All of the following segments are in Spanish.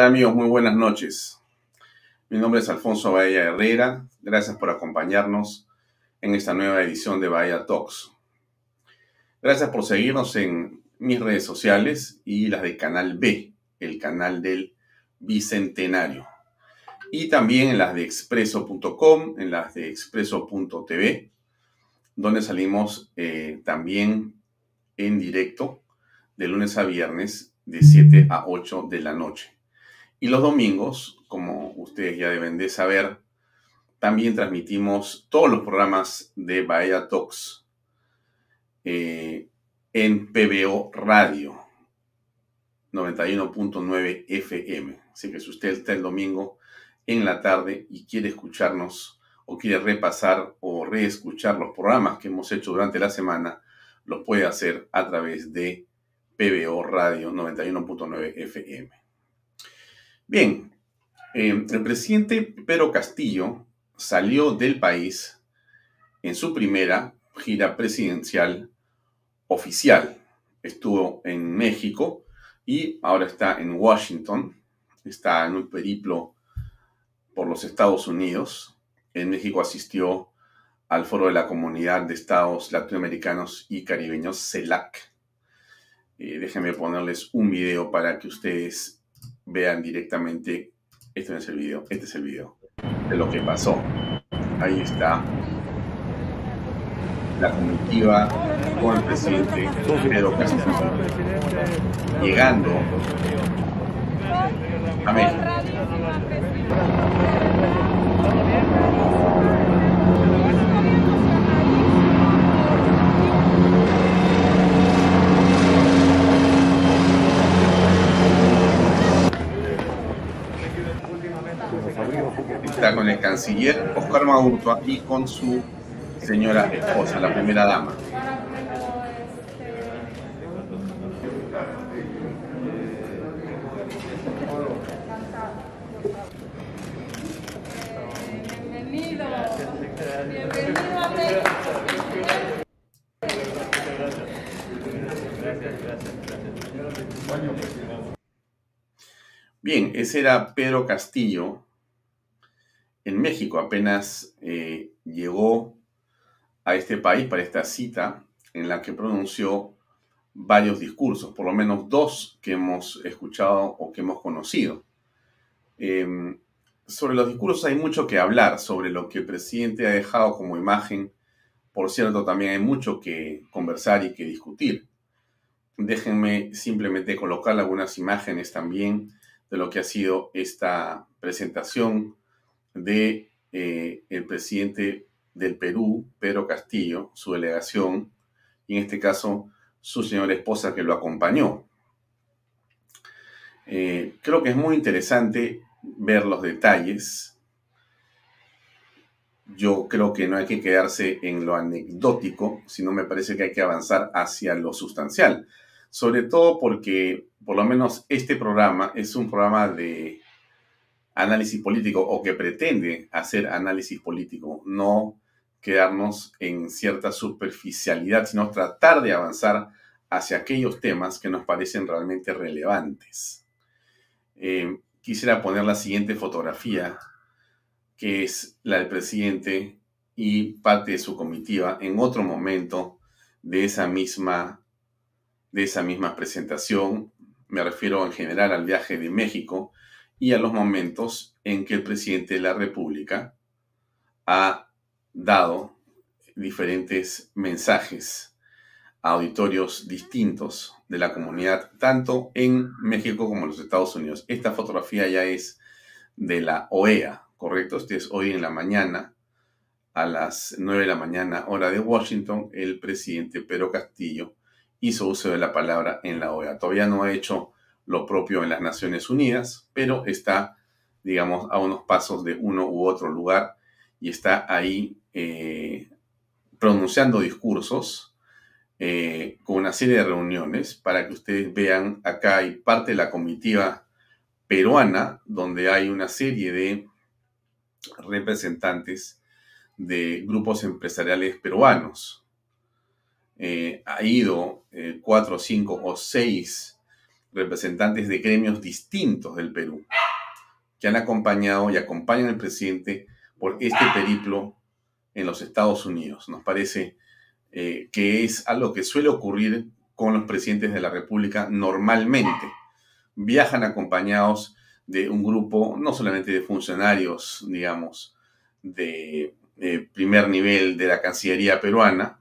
tal amigos? Muy buenas noches. Mi nombre es Alfonso Bahía Herrera. Gracias por acompañarnos en esta nueva edición de Bahía Talks. Gracias por seguirnos en mis redes sociales y las de Canal B, el canal del Bicentenario. Y también en las de expreso.com, en las de expreso.tv, donde salimos eh, también en directo de lunes a viernes de 7 a 8 de la noche. Y los domingos, como ustedes ya deben de saber, también transmitimos todos los programas de Bahía Talks eh, en PBO Radio 91.9 FM. Así que si usted está el domingo en la tarde y quiere escucharnos o quiere repasar o reescuchar los programas que hemos hecho durante la semana, lo puede hacer a través de PBO Radio 91.9 FM. Bien, eh, el presidente Pedro Castillo salió del país en su primera gira presidencial oficial. Estuvo en México y ahora está en Washington. Está en un periplo por los Estados Unidos. En México asistió al foro de la Comunidad de Estados Latinoamericanos y Caribeños, CELAC. Eh, déjenme ponerles un video para que ustedes vean directamente, este es el video, este es el video de lo que pasó. Ahí está la comitiva con el presidente Pedro Castillo llegando a México. Con el canciller Oscar Maurtua y con su señora esposa, la primera dama. Bien, ese era Pedro Castillo, en México. Apenas eh, llegó a este país para esta cita en la que pronunció varios discursos, por lo menos dos que hemos escuchado o que hemos conocido. Em, sobre los discursos hay mucho que hablar, sobre lo que el presidente ha dejado como imagen. Por cierto, también hay mucho que conversar y que discutir. Déjenme simplemente colocar algunas imágenes también de lo que ha sido esta presentación de eh, el presidente del Perú, Pedro Castillo, su delegación, y en este caso su señora esposa que lo acompañó. Eh, creo que es muy interesante ver los detalles. Yo creo que no hay que quedarse en lo anecdótico, sino me parece que hay que avanzar hacia lo sustancial. Sobre todo porque, por lo menos, este programa es un programa de análisis político o que pretende hacer análisis político, no quedarnos en cierta superficialidad, sino tratar de avanzar hacia aquellos temas que nos parecen realmente relevantes. Eh, quisiera poner la siguiente fotografía, que es la del presidente y parte de su comitiva en otro momento de esa misma, de esa misma presentación. Me refiero en general al viaje de México, y a los momentos en que el presidente de la República ha dado diferentes mensajes a auditorios distintos de la comunidad, tanto en México como en los Estados Unidos. Esta fotografía ya es de la OEA, ¿correcto? Este es hoy en la mañana, a las 9 de la mañana, hora de Washington, el presidente Pedro Castillo hizo uso de la palabra en la OEA. Todavía no ha hecho lo propio en las Naciones Unidas, pero está, digamos, a unos pasos de uno u otro lugar y está ahí eh, pronunciando discursos eh, con una serie de reuniones para que ustedes vean acá hay parte de la comitiva peruana donde hay una serie de representantes de grupos empresariales peruanos. Eh, ha ido cuatro, cinco o seis representantes de gremios distintos del Perú que han acompañado y acompañan al presidente por este periplo en los Estados Unidos. Nos parece eh, que es algo que suele ocurrir con los presidentes de la República normalmente. Viajan acompañados de un grupo no solamente de funcionarios, digamos, de primer nivel de la Cancillería peruana,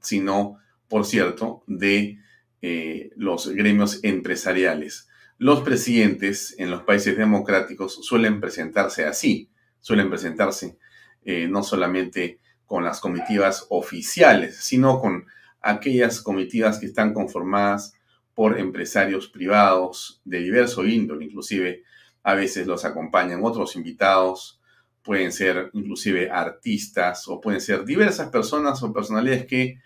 sino, por cierto, de eh, los gremios empresariales. Los presidentes en los países democráticos suelen presentarse así, suelen presentarse eh, no solamente con las comitivas oficiales, sino con aquellas comitivas que están conformadas por empresarios privados de diverso índole, inclusive a veces los acompañan otros invitados, pueden ser inclusive artistas o pueden ser diversas personas o personalidades que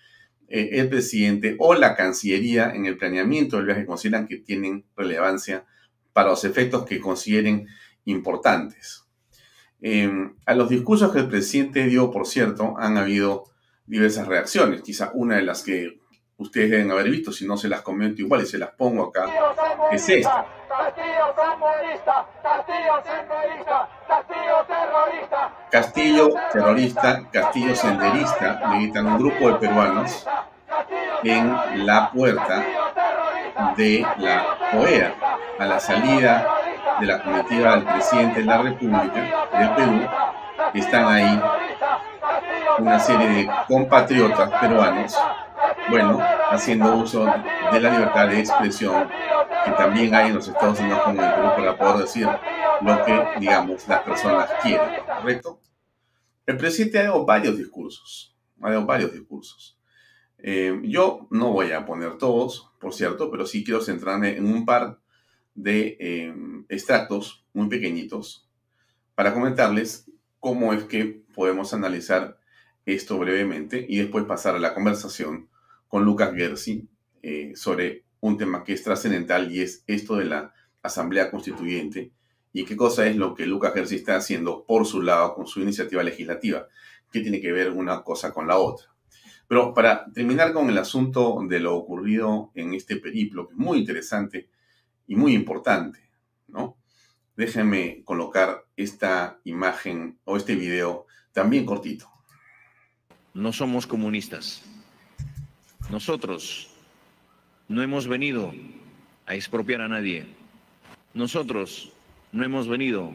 eh, el presidente o la Cancillería en el planeamiento del viaje consideran que tienen relevancia para los efectos que consideren importantes. Em, a los discursos que el presidente dio, por cierto, han habido diversas reacciones. Quizá una de las que ustedes deben haber visto, si no se las comento igual y se las pongo acá, es esta. Castillo Castillo terrorista, Castillo senderista, gritan un grupo de peruanos en la puerta de la OEA, a la salida de la comitiva del presidente de la República del Perú, están ahí una serie de compatriotas peruanos, bueno, haciendo uso de la libertad de expresión que también hay en los Estados Unidos como el Perú para poder decir lo que, digamos, las personas quieren, ¿correcto? El presidente ha dado varios discursos, ha dado varios discursos. Eh, yo no voy a poner todos, por cierto, pero sí quiero centrarme en un par de eh, extractos muy pequeñitos para comentarles cómo es que podemos analizar esto brevemente y después pasar a la conversación con Lucas Gersi eh, sobre un tema que es trascendental y es esto de la Asamblea Constituyente y qué cosa es lo que Lucas Gersi está haciendo por su lado con su iniciativa legislativa, que tiene que ver una cosa con la otra. Pero para terminar con el asunto de lo ocurrido en este periplo, que es muy interesante y muy importante, ¿no? Déjenme colocar esta imagen o este video también cortito. No somos comunistas. Nosotros no hemos venido a expropiar a nadie. Nosotros no hemos venido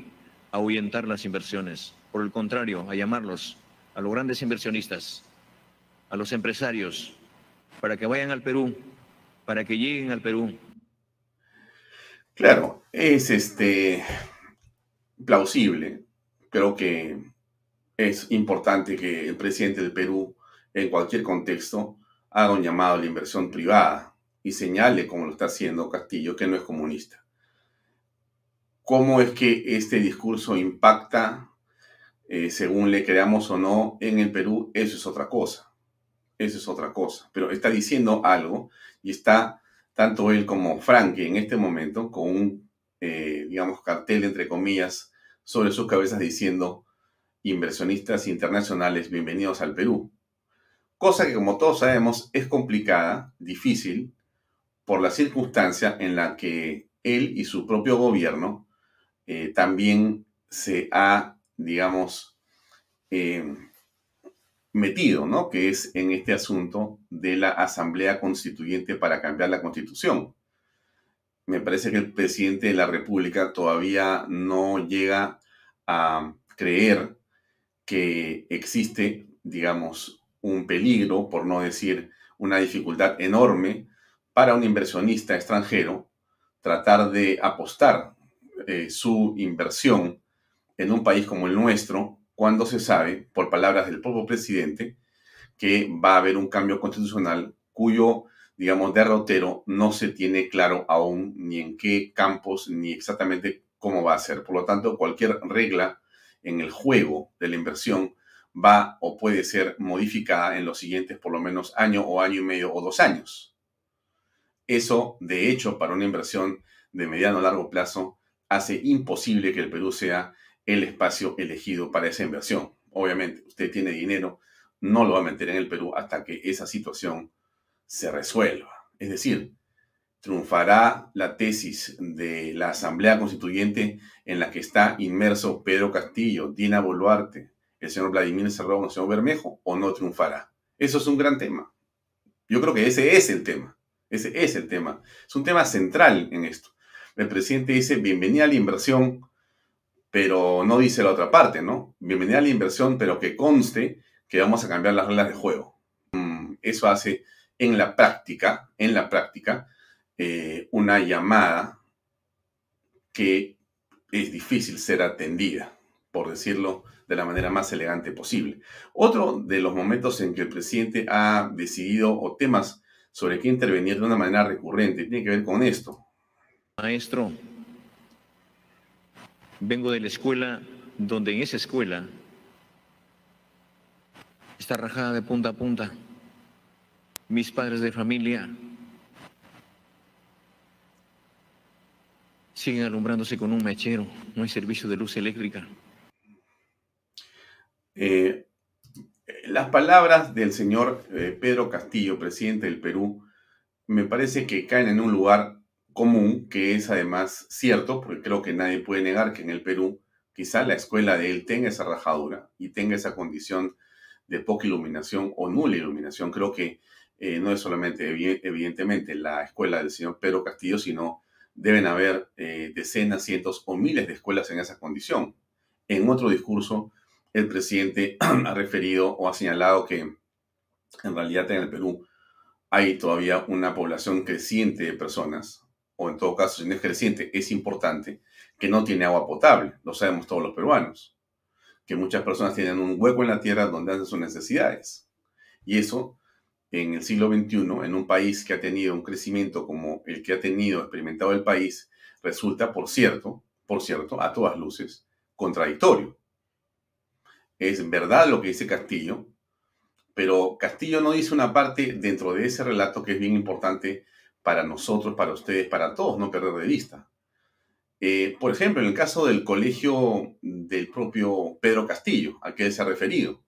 a ahuyentar las inversiones. Por el contrario, a llamarlos a los grandes inversionistas, a los empresarios, para que vayan al Perú, para que lleguen al Perú. Claro, es este plausible. Creo que es importante que el presidente del Perú, en cualquier contexto, haga un llamado a la inversión privada y señale, como lo está haciendo Castillo, que no es comunista. ¿Cómo es que este discurso impacta, eh, según le creamos o no, en el Perú? Eso es otra cosa. Eso es otra cosa. Pero está diciendo algo y está tanto él como Frankie en este momento con un, eh, digamos, cartel, entre comillas, sobre sus cabezas diciendo inversionistas internacionales, bienvenidos al Perú. Cosa que, como todos sabemos, es complicada, difícil, por la circunstancia en la que él y su propio gobierno eh, también se ha, digamos, eh, metido, ¿no? Que es en este asunto de la Asamblea Constituyente para cambiar la Constitución. Me parece que el presidente de la República todavía no llega a creer que existe, digamos, un peligro, por no decir una dificultad enorme, para un inversionista extranjero tratar de apostar eh, su inversión en un país como el nuestro cuando se sabe, por palabras del propio presidente, que va a haber un cambio constitucional cuyo, digamos, derrotero no se tiene claro aún ni en qué campos ni exactamente cómo va a ser. Por lo tanto, cualquier regla en el juego de la inversión va o puede ser modificada en los siguientes por lo menos año o año y medio o dos años. Eso, de hecho, para una inversión de mediano a largo plazo, hace imposible que el Perú sea el espacio elegido para esa inversión. Obviamente, usted tiene dinero, no lo va a meter en el Perú hasta que esa situación se resuelva. Es decir, triunfará la tesis de la Asamblea Constituyente en la que está inmerso Pedro Castillo, Dina Boluarte, el señor Vladimir Cerrón, el señor Bermejo, o no triunfará? Eso es un gran tema. Yo creo que ese es el tema. Ese es el tema. Es un tema central en esto. El presidente dice, bienvenida a la inversión, pero no dice la otra parte, ¿no? Bienvenida a la inversión, pero que conste que vamos a cambiar las reglas de juego. Mm, eso hace en la práctica, en la práctica, eh, una llamada que es difícil ser atendida, por decirlo de la manera más elegante posible. Otro de los momentos en que el presidente ha decidido, o temas sobre qué intervenir de una manera recurrente, tiene que ver con esto. Maestro, vengo de la escuela donde en esa escuela está rajada de punta a punta. Mis padres de familia siguen alumbrándose con un mechero, no hay servicio de luz eléctrica. Eh, las palabras del señor eh, Pedro Castillo, presidente del Perú, me parece que caen en un lugar común, que es además cierto, porque creo que nadie puede negar que en el Perú quizá la escuela de él tenga esa rajadura y tenga esa condición de poca iluminación o nula iluminación. Creo que eh, no es solamente, evidentemente, la escuela del señor Pedro Castillo, sino deben haber eh, decenas, cientos o miles de escuelas en esa condición. En otro discurso, el presidente ha referido o ha señalado que en realidad en el Perú hay todavía una población creciente de personas, o en todo caso, si no es creciente, es importante, que no tiene agua potable. Lo sabemos todos los peruanos. Que muchas personas tienen un hueco en la tierra donde hacen sus necesidades. Y eso en el siglo XXI, en un país que ha tenido un crecimiento como el que ha tenido experimentado el país, resulta, por cierto, por cierto, a todas luces, contradictorio. Es verdad lo que dice Castillo, pero Castillo no dice una parte dentro de ese relato que es bien importante para nosotros, para ustedes, para todos, no perder de vista. Eh, por ejemplo, en el caso del colegio del propio Pedro Castillo, al que él se ha referido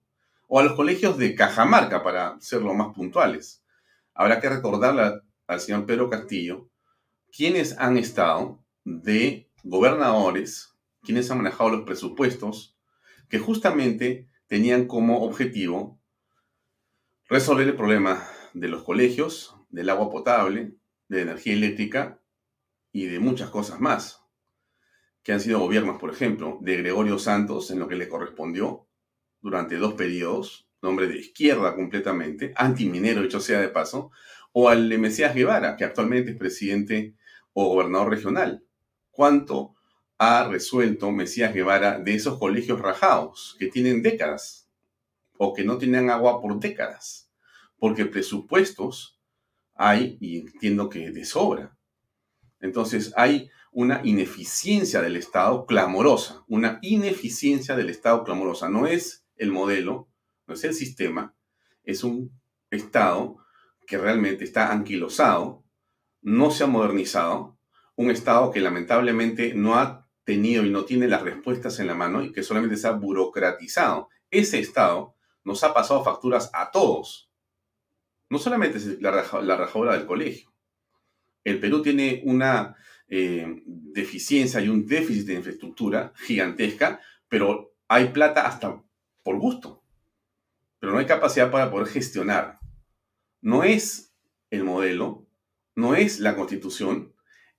o a los colegios de Cajamarca, para ser lo más puntuales. Habrá que recordarle al señor Pedro Castillo quienes han estado de gobernadores, quienes han manejado los presupuestos, que justamente tenían como objetivo resolver el problema de los colegios, del agua potable, de energía eléctrica y de muchas cosas más, que han sido gobiernos, por ejemplo, de Gregorio Santos en lo que le correspondió, durante dos periodos, nombre de izquierda completamente, antiminero, hecho sea de paso, o al de Mesías Guevara, que actualmente es presidente o gobernador regional. ¿Cuánto ha resuelto Mesías Guevara de esos colegios rajados que tienen décadas o que no tienen agua por décadas? Porque presupuestos hay y entiendo que de sobra. Entonces hay una ineficiencia del Estado clamorosa, una ineficiencia del Estado clamorosa. No es el modelo, no es el sistema, es un Estado que realmente está anquilosado, no se ha modernizado, un Estado que lamentablemente no ha tenido y no tiene las respuestas en la mano y que solamente se ha burocratizado. Ese Estado nos ha pasado facturas a todos. No solamente es la, rajadura del colegio. El Perú tiene una eh, deficiencia y un déficit de infraestructura gigantesca, pero hay plata hasta por gusto, pero no hay capacidad para poder gestionar. No es el modelo, no es la constitución,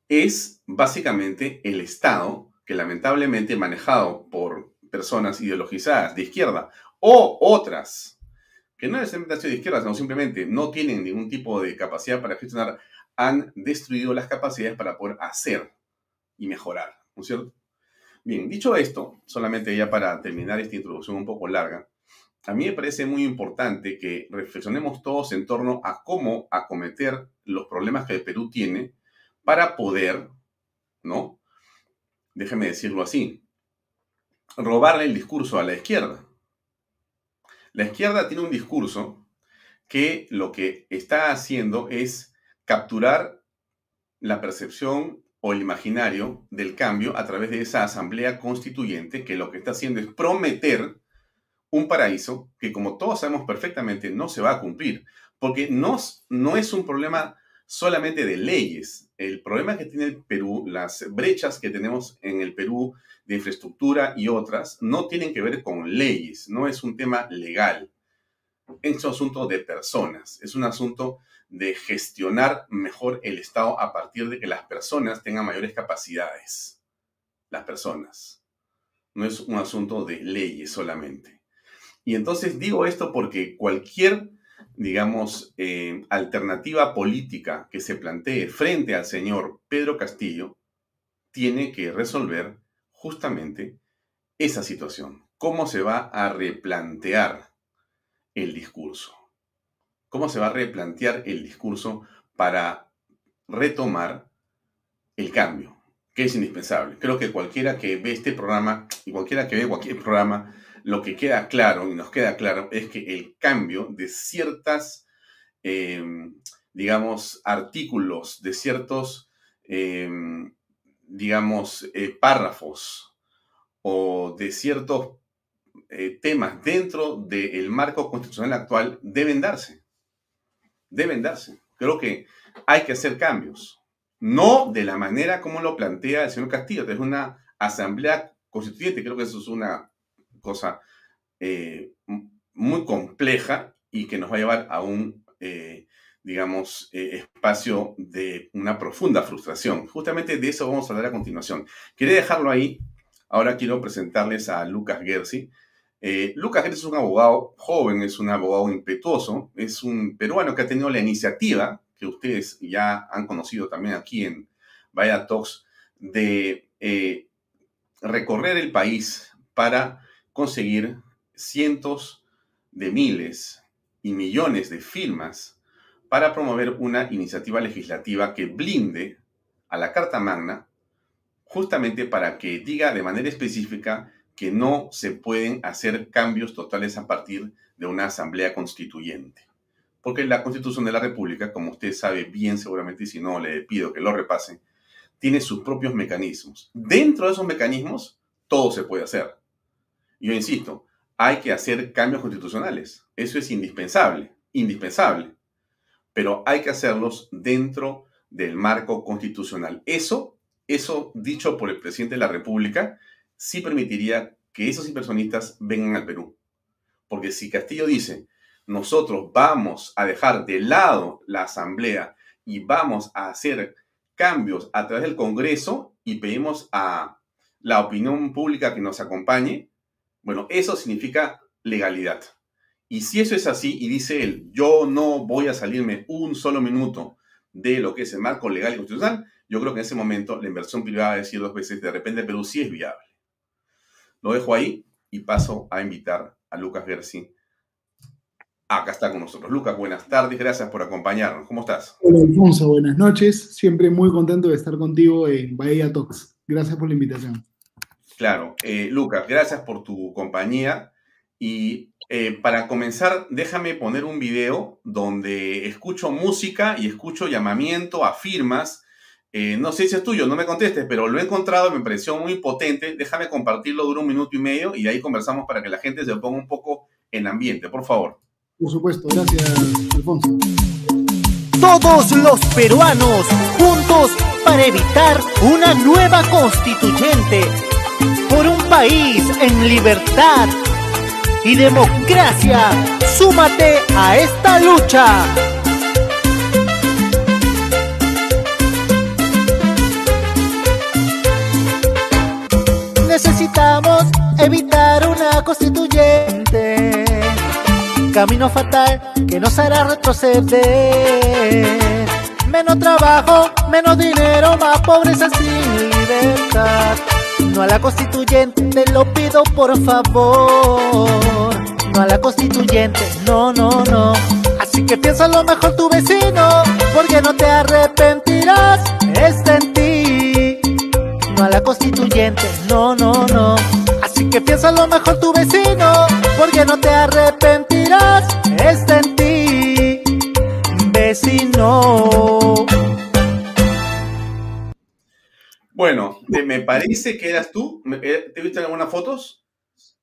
es básicamente el Estado que lamentablemente manejado por personas ideologizadas de izquierda o otras no necesariamente han sido de izquierda, sino simplemente no tienen ningún tipo de capacidad para gestionar, han destruido las capacidades para poder hacer y mejorar, ¿no es cierto? Bien, dicho esto, solamente ya para terminar esta introducción un poco larga, a mí me parece muy importante que reflexionemos todos en torno a cómo acometer los problemas que el Perú tiene para poder, ¿no? Déjeme decirlo así, robarle el discurso a la izquierda. La izquierda tiene un discurso que lo que está haciendo es capturar la percepción o el imaginario del cambio a través de esa asamblea constituyente que lo que está haciendo es prometer un paraíso que como todos sabemos perfectamente no se va a cumplir, porque no, no es un problema solamente de leyes. El problema que tiene el Perú, las brechas que tenemos en el Perú de infraestructura y otras, no tienen que ver con leyes, no es un tema legal. Es un asunto de personas, es un asunto de gestionar mejor el Estado a partir de que las personas tengan mayores capacidades. Las personas. No es un asunto de leyes solamente. Y entonces digo esto porque cualquier digamos, eh, alternativa política que se plantee frente al señor Pedro Castillo tiene que resolver justamente esa situación. ¿Cómo se va a replantear el discurso? ¿Cómo se va a replantear el discurso para retomar el cambio, que es indispensable? Creo que cualquiera que ve este programa y cualquiera que ve cualquier programa lo que queda claro y nos queda claro es que el cambio de ciertas, em, digamos, artículos, de ciertos, em, digamos, eh, párrafos o de ciertos eh, temas dentro del marco constitucional actual deben darse. Deben darse. Creo que hay que hacer cambios. No de la manera como lo plantea el señor Castillo, es una asamblea constituyente. Creo que eso es una cosa eh, muy compleja y que nos va a llevar a un, eh, digamos, eh, espacio de una profunda frustración. Justamente de eso vamos a hablar a continuación. Quería dejarlo ahí. Ahora quiero presentarles a Lucas Gersi. Lucas Gersi es un abogado joven, es un abogado impetuoso, es un peruano que ha tenido la iniciativa, que ustedes ya han conocido también aquí en Vaya Talks, de recorrer el país para conseguir cientos de miles y millones de firmas para promover una iniciativa legislativa que blinde a la Carta Magna justamente para que diga de manera específica que no se pueden hacer cambios totales a partir de una asamblea constituyente. Porque la Constitución de la República, como usted sabe bien seguramente, y si no le pido que lo repase, tiene sus propios mecanismos. Dentro de esos mecanismos, todo se puede hacer. Yo insisto, hay que hacer cambios constitucionales. Eso es indispensable, indispensable. Pero hay que hacerlos dentro del marco constitucional. Eso, eso dicho por el presidente de la República, sí permitiría que esos inversionistas vengan al Perú. Porque si Castillo dice, nosotros vamos a dejar de lado la Asamblea y vamos a hacer cambios a través del Congreso y pedimos a la opinión pública que nos acompañe, bueno, eso significa legalidad. Y si eso es así, y dice él, yo no voy a salirme un solo minuto de lo que es el marco legal y constitucional, yo creo que en ese momento la inversión privada va a decir dos veces, de repente Perú sí es viable. Lo dejo ahí y paso a invitar a Lucas Gersi. Acá está con nosotros. Lucas, buenas tardes, gracias por acompañarnos. ¿Cómo estás? Hola Alfonso, buenas noches. Siempre muy contento de estar contigo en Bahía Talks. Gracias por la invitación. Claro, eh, Lucas, gracias por tu compañía. Y eh, para comenzar, déjame poner un video donde escucho música y escucho llamamiento a firmas. Eh, no sé si es tuyo, no me contestes, pero lo he encontrado, me pareció muy potente. Déjame compartirlo, dura un minuto y medio y ahí conversamos para que la gente se ponga un poco en ambiente, por favor. Por supuesto, gracias, Alfonso. Todos los peruanos juntos para evitar una nueva constituyente por un país en libertad y democracia. Súmate a esta lucha. Necesitamos evitar una constituyente. Camino fatal que nos hará retroceder. Menos trabajo, menos dinero, más pobreza sin libertad. No a la constituyente, te lo pido por favor. No a la constituyente, no, no, no. Así que piensa lo mejor tu vecino, porque no te arrepentirás, está en ti. No a la constituyente, no, no, no. Así que piensa lo mejor tu vecino, porque no te arrepentirás, Bueno, me parece que eras tú. Eh, ¿Te viste en algunas fotos?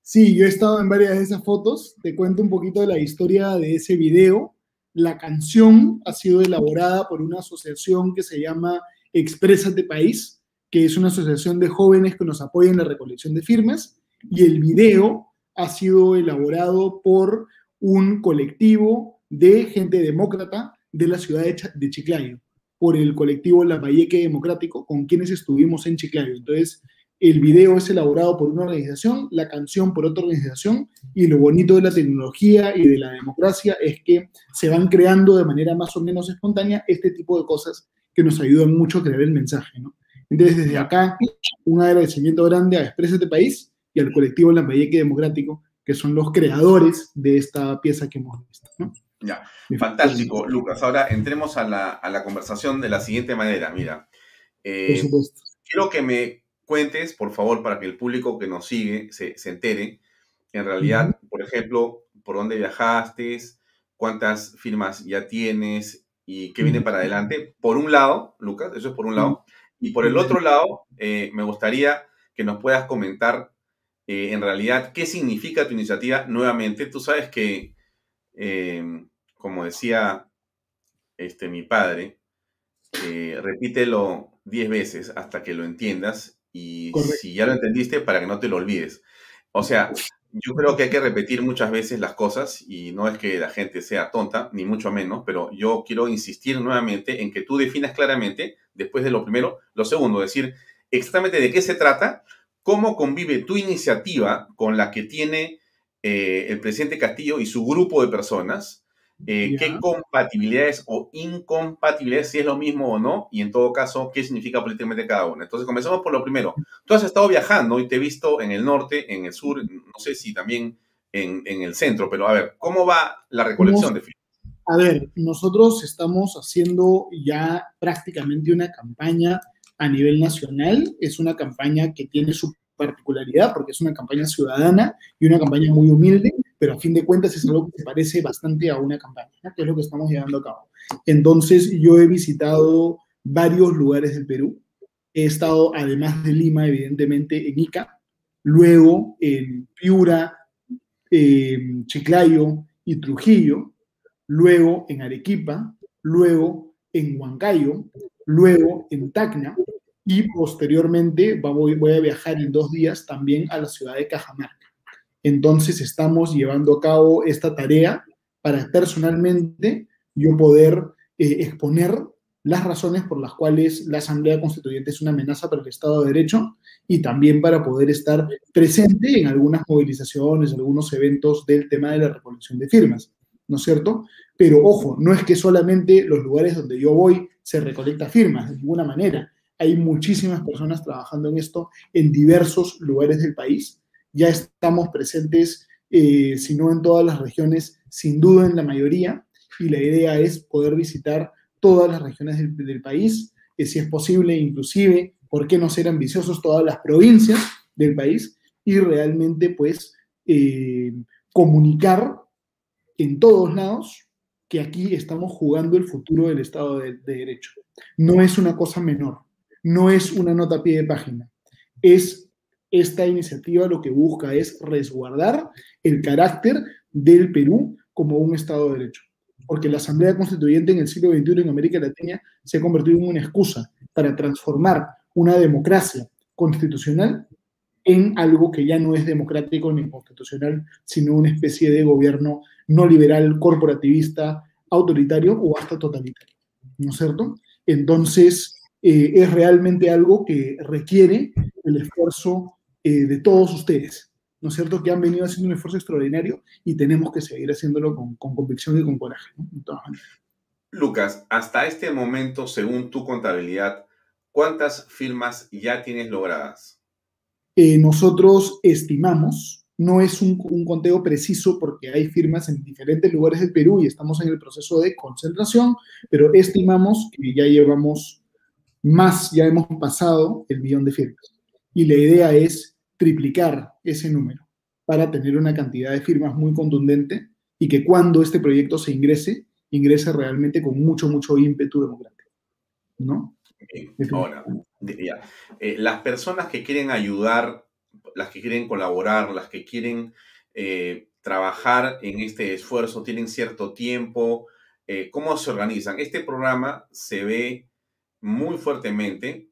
Sí, yo he estado en varias de esas fotos. Te cuento un poquito de la historia de ese video. La canción ha sido elaborada por una asociación que se llama Exprésate País, que es una asociación de jóvenes que nos apoya en la recolección de firmas, y el video ha sido elaborado por un colectivo de gente demócrata de la ciudad de, Chiclayo, por el colectivo Lambayeque Democrático, con quienes estuvimos en Chiclayo. Entonces, el video es elaborado por una organización, la canción por otra organización, y lo bonito de la tecnología y de la democracia es que se van creando de manera más o menos espontánea este tipo de cosas que nos ayudan mucho a crear el mensaje. Entonces, desde acá, un agradecimiento grande a Expresa País y al colectivo Lambayeque Democrático, que son los creadores de esta pieza que hemos visto. Ya, fantástico, Lucas. Ahora entremos a la, conversación de la siguiente manera. Mira, eh, por quiero que me cuentes, por favor, para que el público que nos sigue se, entere, en realidad, por ejemplo, por dónde viajaste, cuántas firmas ya tienes y qué viene para adelante. Por un lado, Lucas, eso es por un lado. Y por el otro lado, eh, me gustaría que nos puedas comentar eh, en realidad qué significa tu iniciativa nuevamente. Tú sabes que, em, como decía este, mi padre, eh, repítelo diez veces hasta que lo entiendas y si ya lo entendiste, para que no te lo olvides. O sea, yo creo que hay que repetir muchas veces las cosas y no es que la gente sea tonta, ni mucho menos, pero yo quiero insistir nuevamente en que tú definas claramente, después de lo primero, lo segundo, decir exactamente de qué se trata, cómo convive tu iniciativa con la que tiene eh, el presidente Castillo y su grupo de personas, eh, qué compatibilidades o incompatibilidades, si es lo mismo o no, y en todo caso, qué significa políticamente cada una. Entonces, comencemos por lo primero. Tú has estado viajando y te he visto en el norte, en el sur, no sé si también en, el centro, pero a ver, ¿cómo va la recolección de firmas? A ver, nosotros estamos haciendo ya prácticamente una campaña a nivel nacional. Es una campaña que tiene su particularidad porque es una campaña ciudadana y una campaña muy humilde pero a fin de cuentas es algo que se parece bastante a una campaña, que es lo que estamos llevando a cabo. Entonces, yo he visitado varios lugares del Perú. He estado, además de Lima, evidentemente, en Ica, luego en Piura, Chiclayo y Trujillo, luego en Arequipa, luego en Huancayo, luego en Tacna y posteriormente voy a viajar en dos días también a la ciudad de Cajamarca. Entonces estamos llevando a cabo esta tarea para personalmente yo poder eh, exponer las razones por las cuales la Asamblea Constituyente es una amenaza para el Estado de Derecho y también para poder estar presente en algunas movilizaciones, algunos eventos del tema de la recolección de firmas, ¿no es cierto? Pero ojo, no es que solamente los lugares donde yo voy se recolecta firmas, de ninguna manera. Hay muchísimas personas trabajando en esto en diversos lugares del país ya estamos presentes, eh, si no en todas las regiones, sin duda en la mayoría, y la idea es poder visitar todas las regiones del, país, que si es posible, inclusive, ¿por qué no ser ambiciosos todas las provincias del país? Y realmente, pues, eh, comunicar en todos lados que aquí estamos jugando el futuro del Estado de, de, Derecho. No es una cosa menor, no es una nota a pie de página, es esta iniciativa lo que busca es resguardar el carácter del Perú como un Estado de Derecho. Porque la Asamblea Constituyente en el siglo XXI en América Latina se ha convertido en una excusa para transformar una democracia constitucional en algo que ya no es democrático ni constitucional, sino una especie de gobierno no liberal, corporativista, autoritario o hasta totalitario. ¿No es cierto? Entonces, eh, es realmente algo que requiere el esfuerzo eh, de todos ustedes, ¿no es cierto?, que han venido haciendo un esfuerzo extraordinario y tenemos que seguir haciéndolo con, convicción y con coraje, Lucas, hasta este momento, según tu contabilidad, ¿cuántas firmas ya tienes logradas? Eh, nosotros estimamos, no es un, un, conteo preciso porque hay firmas en diferentes lugares del Perú y estamos en el proceso de concentración, pero estimamos que ya llevamos más, ya hemos pasado el millón de firmas. Y la idea es triplicar ese número para tener una cantidad de firmas muy contundente y que cuando este proyecto se ingrese, ingrese realmente con mucho, mucho ímpetu democrático. ¿No? Ahora, eh, las personas que quieren ayudar, las que quieren colaborar, las que quieren eh, trabajar en este esfuerzo, tienen cierto tiempo, eh, ¿cómo se organizan? Este programa se ve muy fuertemente,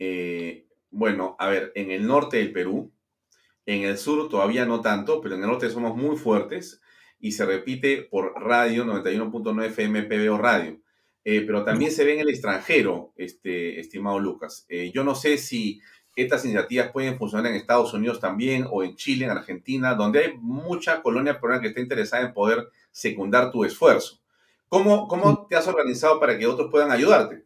eh, bueno, a ver, en el norte del Perú, en el sur todavía no tanto, pero en el norte somos muy fuertes y se repite por radio 91.9 FM PBO Radio. Eh, pero también se ve en el extranjero, este, estimado Lucas. Eh, yo no sé si estas iniciativas pueden funcionar en Estados Unidos también, o en Chile, en Argentina, donde hay mucha colonia peruana que está interesada en poder secundar tu esfuerzo. ¿Cómo, cómo te has organizado para que otros puedan ayudarte?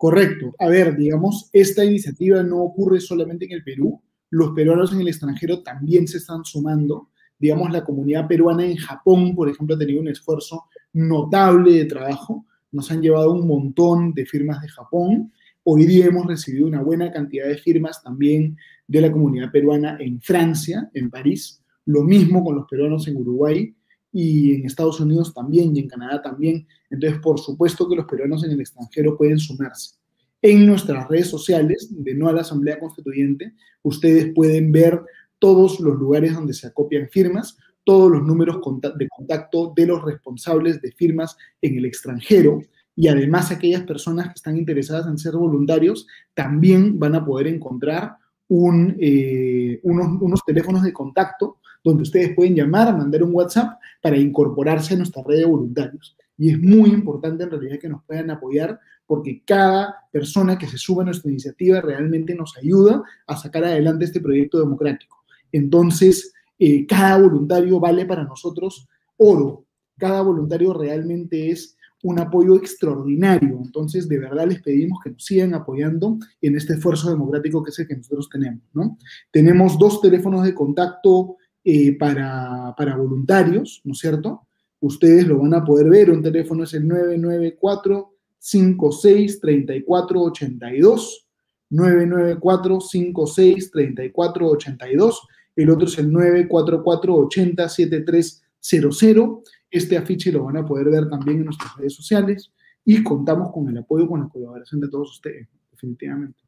Correcto. A ver, digamos, esta iniciativa no ocurre solamente en el Perú. Los peruanos en el extranjero también se están sumando. Digamos, la comunidad peruana en Japón, por ejemplo, ha tenido un esfuerzo notable de trabajo nos han llevado un montón de firmas de Japón. Hoy día hemos recibido una buena cantidad de firmas también de la comunidad peruana en Francia, en París. Lo mismo con los peruanos en Uruguay y en Estados Unidos también y en Canadá también. Entonces, por supuesto que los peruanos en el extranjero pueden sumarse. En nuestras redes sociales de No a la Asamblea Constituyente, ustedes pueden ver todos los lugares donde se acopian firmas todos los números de contacto de los responsables de firmas en el extranjero y además aquellas personas que están interesadas en ser voluntarios también van a poder encontrar eh, unos, teléfonos de contacto donde ustedes pueden llamar, mandar un WhatsApp para incorporarse a nuestra red de voluntarios. Y es muy importante en realidad que nos puedan apoyar porque cada persona que se suba a nuestra iniciativa realmente nos ayuda a sacar adelante este proyecto democrático. Entonces, eh, cada voluntario vale para nosotros oro. Cada voluntario realmente es un apoyo extraordinario. Entonces, de verdad les pedimos que nos sigan apoyando en este esfuerzo democrático que es el que nosotros tenemos. ¿no? Tenemos dos teléfonos de contacto eh, para, para, voluntarios, ¿no es cierto? Ustedes lo van a poder ver. Un teléfono es el 994 56 34 82. 994 56 34 82 el otro es el 944-80-7300. Este afiche lo van a poder ver también en nuestras redes sociales y contamos con el apoyo, con la colaboración de todos ustedes, definitivamente.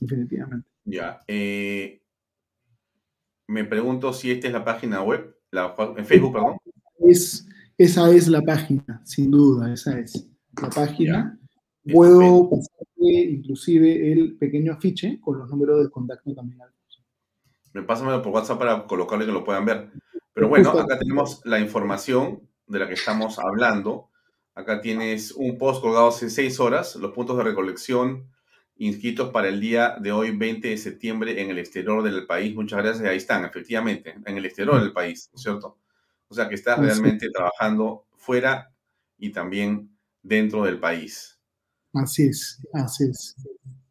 Definitivamente. Ya. Eh, me pregunto si esta es la página web, la, en Facebook, perdón. Es, esa es la página, sin duda, esa es la página. Puedo pasarle inclusive el pequeño afiche con los números de contacto también pásamelo por WhatsApp para colocarle que lo puedan ver. Pero bueno, acá tenemos la información de la que estamos hablando. Acá tienes un post colgado hace seis horas, los puntos de recolección inscritos para el día de hoy, 20 de septiembre, en el exterior del país. Muchas gracias. Ahí están, efectivamente, en el exterior del país, ¿no es cierto? O sea que estás realmente trabajando fuera y también dentro del país. Así es, así es.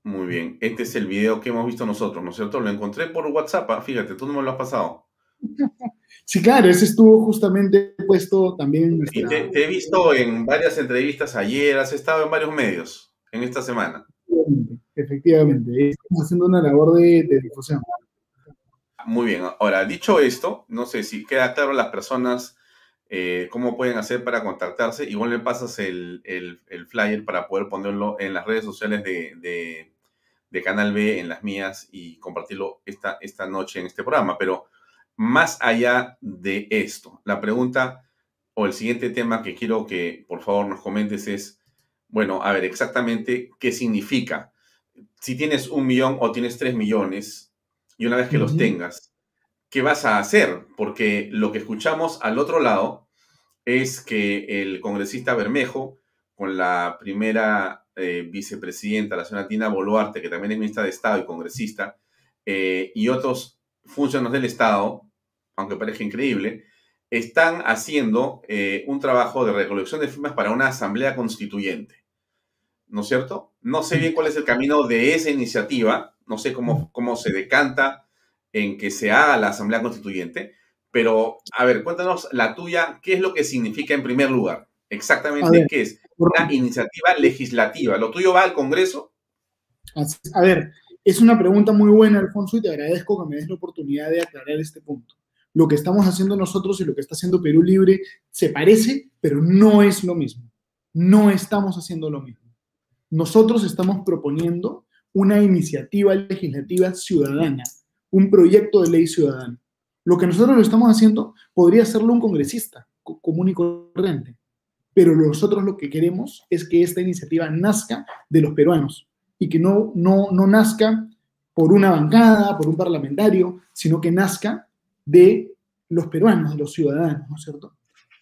Muy bien, este es el video que hemos visto nosotros, ¿no es cierto? Lo encontré por WhatsApp, ah, fíjate, tú no me lo has pasado. Sí, claro, ese estuvo justamente puesto también en te, he visto en varias entrevistas ayer, has estado en varios medios en esta semana. Efectivamente, estamos haciendo una labor de, difusión. Muy bien, ahora, dicho esto, no sé si queda claro a las personas eh, cómo pueden hacer para contactarse. Igual me pasas el, flyer para poder ponerlo en las redes sociales de, de Canal B en las mías y compartirlo esta, esta noche en este programa. Pero más allá de esto, la pregunta o el siguiente tema que quiero que por favor nos comentes es, bueno, a ver exactamente qué significa. Si tienes un millón o tienes tres millones y una vez que los tengas, ¿qué vas a hacer? Porque lo que escuchamos al otro lado es que el congresista Bermejo, con la primera eh, vicepresidenta, la señora Tina Boluarte, que también es ministra de Estado y congresista, eh, y otros funcionarios del Estado, aunque parezca increíble, están haciendo eh, un trabajo de recolección de firmas para una asamblea constituyente. ¿No es cierto? No sé bien cuál es el camino de esa iniciativa, no sé cómo, cómo se decanta en que se haga la asamblea constituyente, pero a ver, cuéntanos la tuya, ¿qué es lo que significa en primer lugar? Exactamente, ¿qué es? Una iniciativa legislativa. ¿Lo tuyo va al Congreso? A ver, es una pregunta muy buena, Alfonso, y te agradezco que me des la oportunidad de aclarar este punto. Lo que estamos haciendo nosotros y lo que está haciendo Perú Libre se parece, pero no es lo mismo. No estamos haciendo lo mismo. Nosotros estamos proponiendo una iniciativa legislativa ciudadana, un proyecto de ley ciudadana. Lo que nosotros lo estamos haciendo podría hacerlo un congresista común y corriente pero nosotros lo que queremos es que esta iniciativa nazca de los peruanos y que no, no, no nazca por una bancada, por un parlamentario, sino que nazca de los peruanos, de los ciudadanos, ¿no es cierto?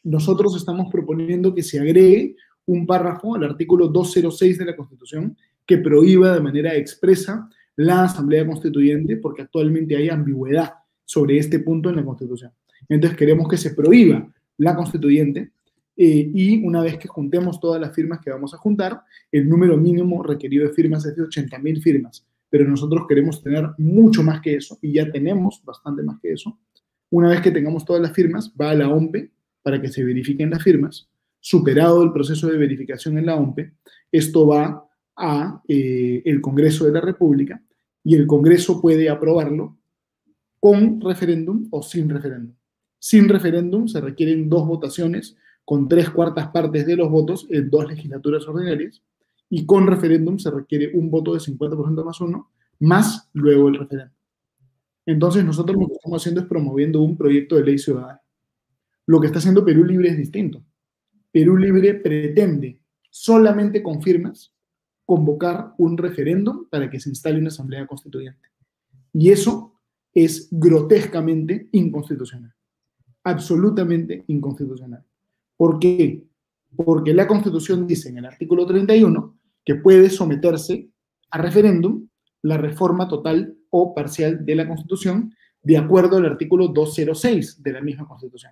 Nosotros estamos proponiendo que se agregue un párrafo al artículo 206 de la Constitución que prohíba de manera expresa la Asamblea Constituyente, porque actualmente hay ambigüedad sobre este punto en la Constitución. Entonces queremos que se prohíba la Constituyente eh, y una vez que juntemos todas las firmas que vamos a juntar, el número mínimo requerido de firmas es de 80.000 firmas, pero nosotros queremos tener mucho más que eso y ya tenemos bastante más que eso. Una vez que tengamos todas las firmas, va a la OMPE para que se verifiquen las firmas. Superado el proceso de verificación en la OMPE, esto va a eh, el Congreso de la República y el Congreso puede aprobarlo con referéndum o sin referéndum. Sin referéndum se requieren dos votaciones con tres cuartas partes de los votos en dos legislaturas ordinarias y con referéndum se requiere un voto de 50% más uno, más luego el referéndum. Entonces nosotros lo que estamos haciendo es promoviendo un proyecto de ley ciudadana. Lo que está haciendo Perú Libre es distinto. Perú Libre pretende solamente con firmas convocar un referéndum para que se instale una asamblea constituyente. Y eso es grotescamente inconstitucional. Absolutamente inconstitucional. ¿Por qué? Porque la Constitución dice en el artículo 31 que puede someterse a referéndum la reforma total o parcial de la Constitución de acuerdo al artículo 206 de la misma Constitución.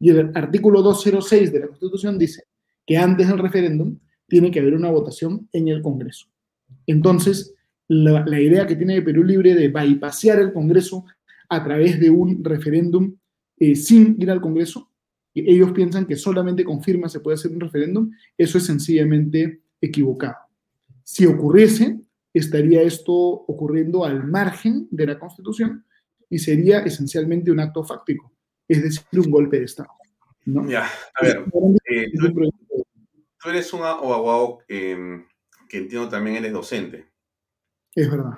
Y el artículo 206 de la Constitución dice que antes del referéndum tiene que haber una votación en el Congreso. Entonces, la, idea que tiene Perú Libre de bypasear el Congreso a través de un referéndum eh, sin ir al Congreso, ellos piensan que solamente con firma se puede hacer un referéndum, eso es sencillamente equivocado. Si ocurriese, estaría esto ocurriendo al margen de la Constitución y sería esencialmente un acto fáctico, es decir, un golpe de Estado. Ya, a ver, eh, tú, eres un abogado em, que entiendo también eres docente. Es verdad.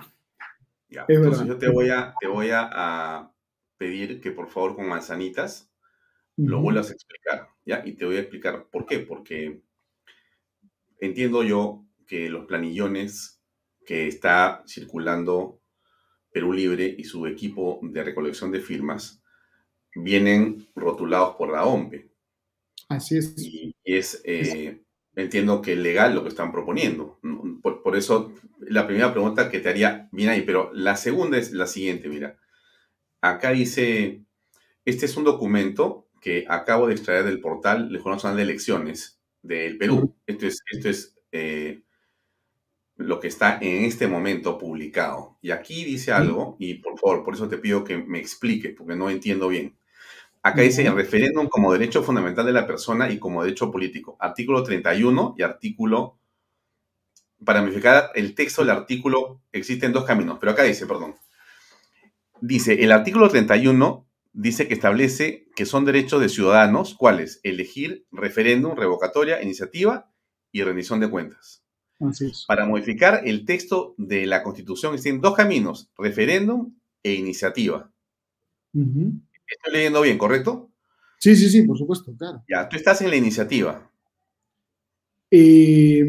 Ya, entonces yo te voy, a, te voy a pedir que por favor con manzanitas lo vuelvas a explicar, ¿ya? Y te voy a explicar por qué, porque entiendo yo que los planillones que está circulando Perú Libre y su equipo de recolección de firmas vienen rotulados por la OMPE. Así es. Y, es, eh, entiendo que es legal lo que están proponiendo. Por, por, eso, la primera pregunta que te haría, bien ahí, pero la segunda es la siguiente, mira. Acá dice, este es un documento que acabo de extraer del portal Jornal Nacional de Elecciones del Perú. Esto es, esto es eh, lo que está en este momento publicado. Y aquí dice algo, y por favor, por eso te pido que me expliques, porque no entiendo bien. Acá dice el referéndum como derecho fundamental de la persona y como derecho político. Artículo 31 y artículo... Para modificar el texto del artículo existen dos caminos, pero acá dice, perdón. Dice, el artículo 31 dice que establece que son derechos de ciudadanos, ¿cuáles? Elegir referéndum, revocatoria, iniciativa y rendición de cuentas. Para modificar el texto de la Constitución existen dos caminos, referéndum e iniciativa. Estoy leyendo bien, ¿correcto? Sí, sí, sí, por supuesto, claro. Ya, tú estás en la iniciativa. Eh,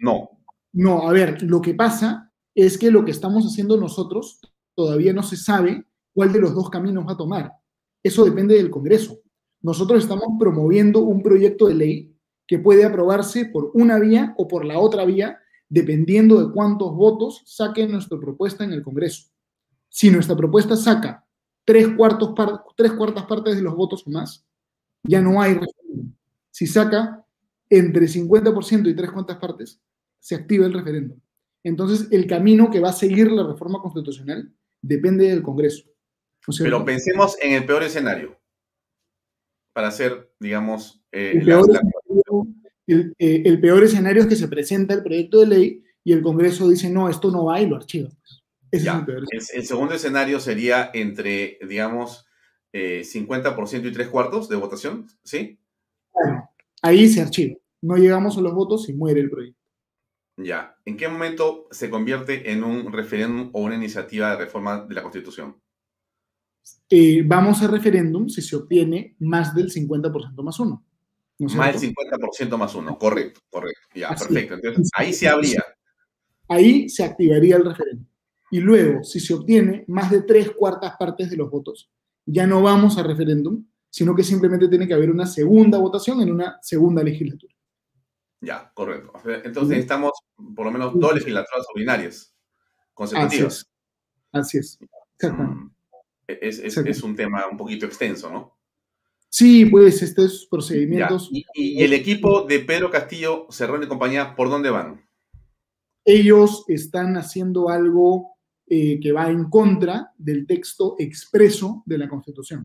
no. No, a ver, lo que pasa es que lo que estamos haciendo nosotros todavía no se sabe cuál de los dos caminos va a tomar. Eso depende del Congreso. Nosotros estamos promoviendo un proyecto de ley que puede aprobarse por una vía o por la otra vía, dependiendo de cuántos votos saque nuestra propuesta en el Congreso. Si nuestra propuesta saca tres, cuartos tres cuartas partes de los votos o más, ya no hay referéndum. Si saca entre 50% y tres cuartas partes, se activa el referéndum. Entonces, el camino que va a seguir la reforma constitucional depende del Congreso. Pero pensemos en el peor escenario. Para hacer, digamos, eh, el, peor escenario, es que se presenta el proyecto de ley y el Congreso dice, no, esto no va y lo archiva. Ese es el, peor el, el, segundo escenario sería entre, digamos, 50% eh, y tres cuartos de votación, ¿sí? ahí se archiva. No llegamos a los votos y muere el proyecto. Ya. ¿En qué momento se convierte en un referéndum o una iniciativa de reforma de la Constitución? Eh, vamos a referéndum si se obtiene más del 50% más uno. Más del 50% más uno, correcto, correcto. Ya, perfecto. Entonces, ahí se habría. Ahí se activaría el referéndum. Y luego, si se obtiene más de tres cuartas partes de los votos, ya no vamos a referéndum, sino que simplemente tiene que haber una segunda votación en una segunda legislatura. Ya, correcto. Entonces necesitamos por lo menos dos legislaturas ordinarias consecutivas. Así es. Mm, es, un tema un poquito extenso, ¿no? Sí, pues estos procedimientos. ¿Y, el equipo de Pedro Castillo, Cerrón y compañía, por dónde van? Ellos están haciendo algo eh, que va en contra del texto expreso de la Constitución.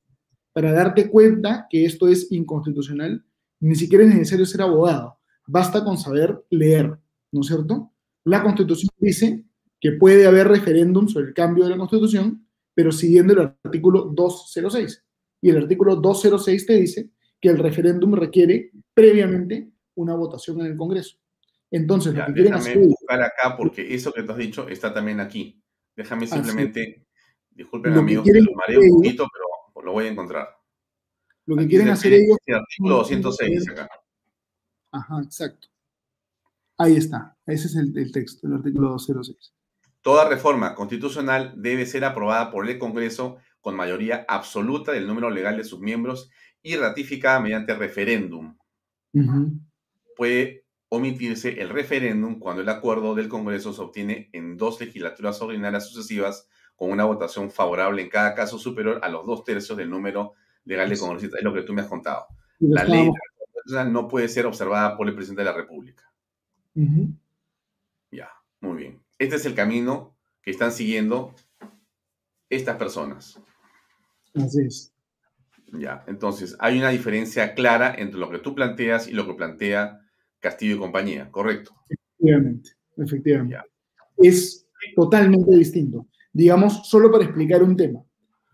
Para darte cuenta que esto es inconstitucional, ni siquiera es necesario ser abogado, basta con saber leer, ¿no es cierto? La Constitución dice que puede haber referéndum sobre el cambio de la Constitución, pero siguiendo el artículo 206 y el artículo 206 te dice que el referéndum requiere previamente una votación en el Congreso. Entonces, lo que quieren hacer... buscar acá porque eso que te has dicho está también aquí. Déjame simplemente, disculpen amigos, me mareo un poquito, pero lo voy a encontrar. Lo que quieren hacer ellos... El artículo 206 acá. Ajá, exacto. Ahí está. Ese es el, el texto, el artículo 206. Toda reforma constitucional debe ser aprobada por el Congreso con mayoría absoluta del número legal de sus miembros y ratificada mediante referéndum. Puede omitirse el referéndum cuando el acuerdo del Congreso se obtiene en dos legislaturas ordinarias sucesivas con una votación favorable en cada caso superior a los dos tercios del número legal de congresistas. Es lo que tú me has contado. La ley no puede ser observada por el presidente de la República. Ya, muy bien. Este es el camino que están siguiendo estas personas. Así es. Ya, entonces hay una diferencia clara entre lo que tú planteas y lo que plantea Castillo y compañía, ¿correcto? Efectivamente, efectivamente. Es totalmente distinto. Digamos, solo para explicar un tema,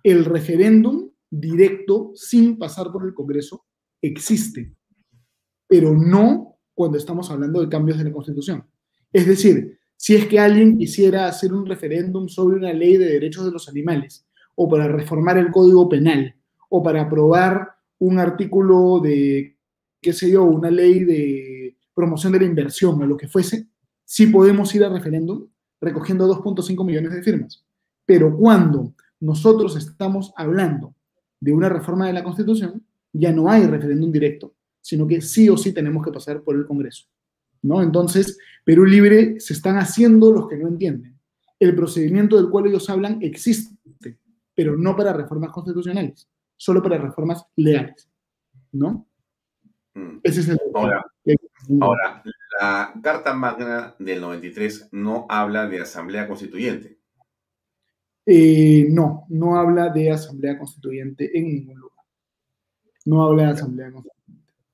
el referéndum directo sin pasar por el Congreso existe, pero no cuando estamos hablando de cambios de la Constitución. Es decir, si es que alguien quisiera hacer un referéndum sobre una ley de derechos de los animales o para reformar el Código Penal, o para aprobar un artículo de, qué sé yo, una ley de promoción de la inversión o lo que fuese, sí podemos ir a referéndum recogiendo 2.5 millones de firmas. Pero cuando nosotros estamos hablando de una reforma de la Constitución, ya no hay referéndum directo, sino que sí o sí tenemos que pasar por el Congreso. ¿no? Entonces, Perú Libre se están haciendo los que no entienden. El procedimiento del cual ellos hablan existe pero no para reformas constitucionales, solo para reformas legales, ¿no? Mm. Ese es el... Ahora, ahora, la Carta Magna del 93 no habla de Asamblea Constituyente. Eh, no, no habla de Asamblea Constituyente en ningún lugar. No habla de Asamblea Constituyente.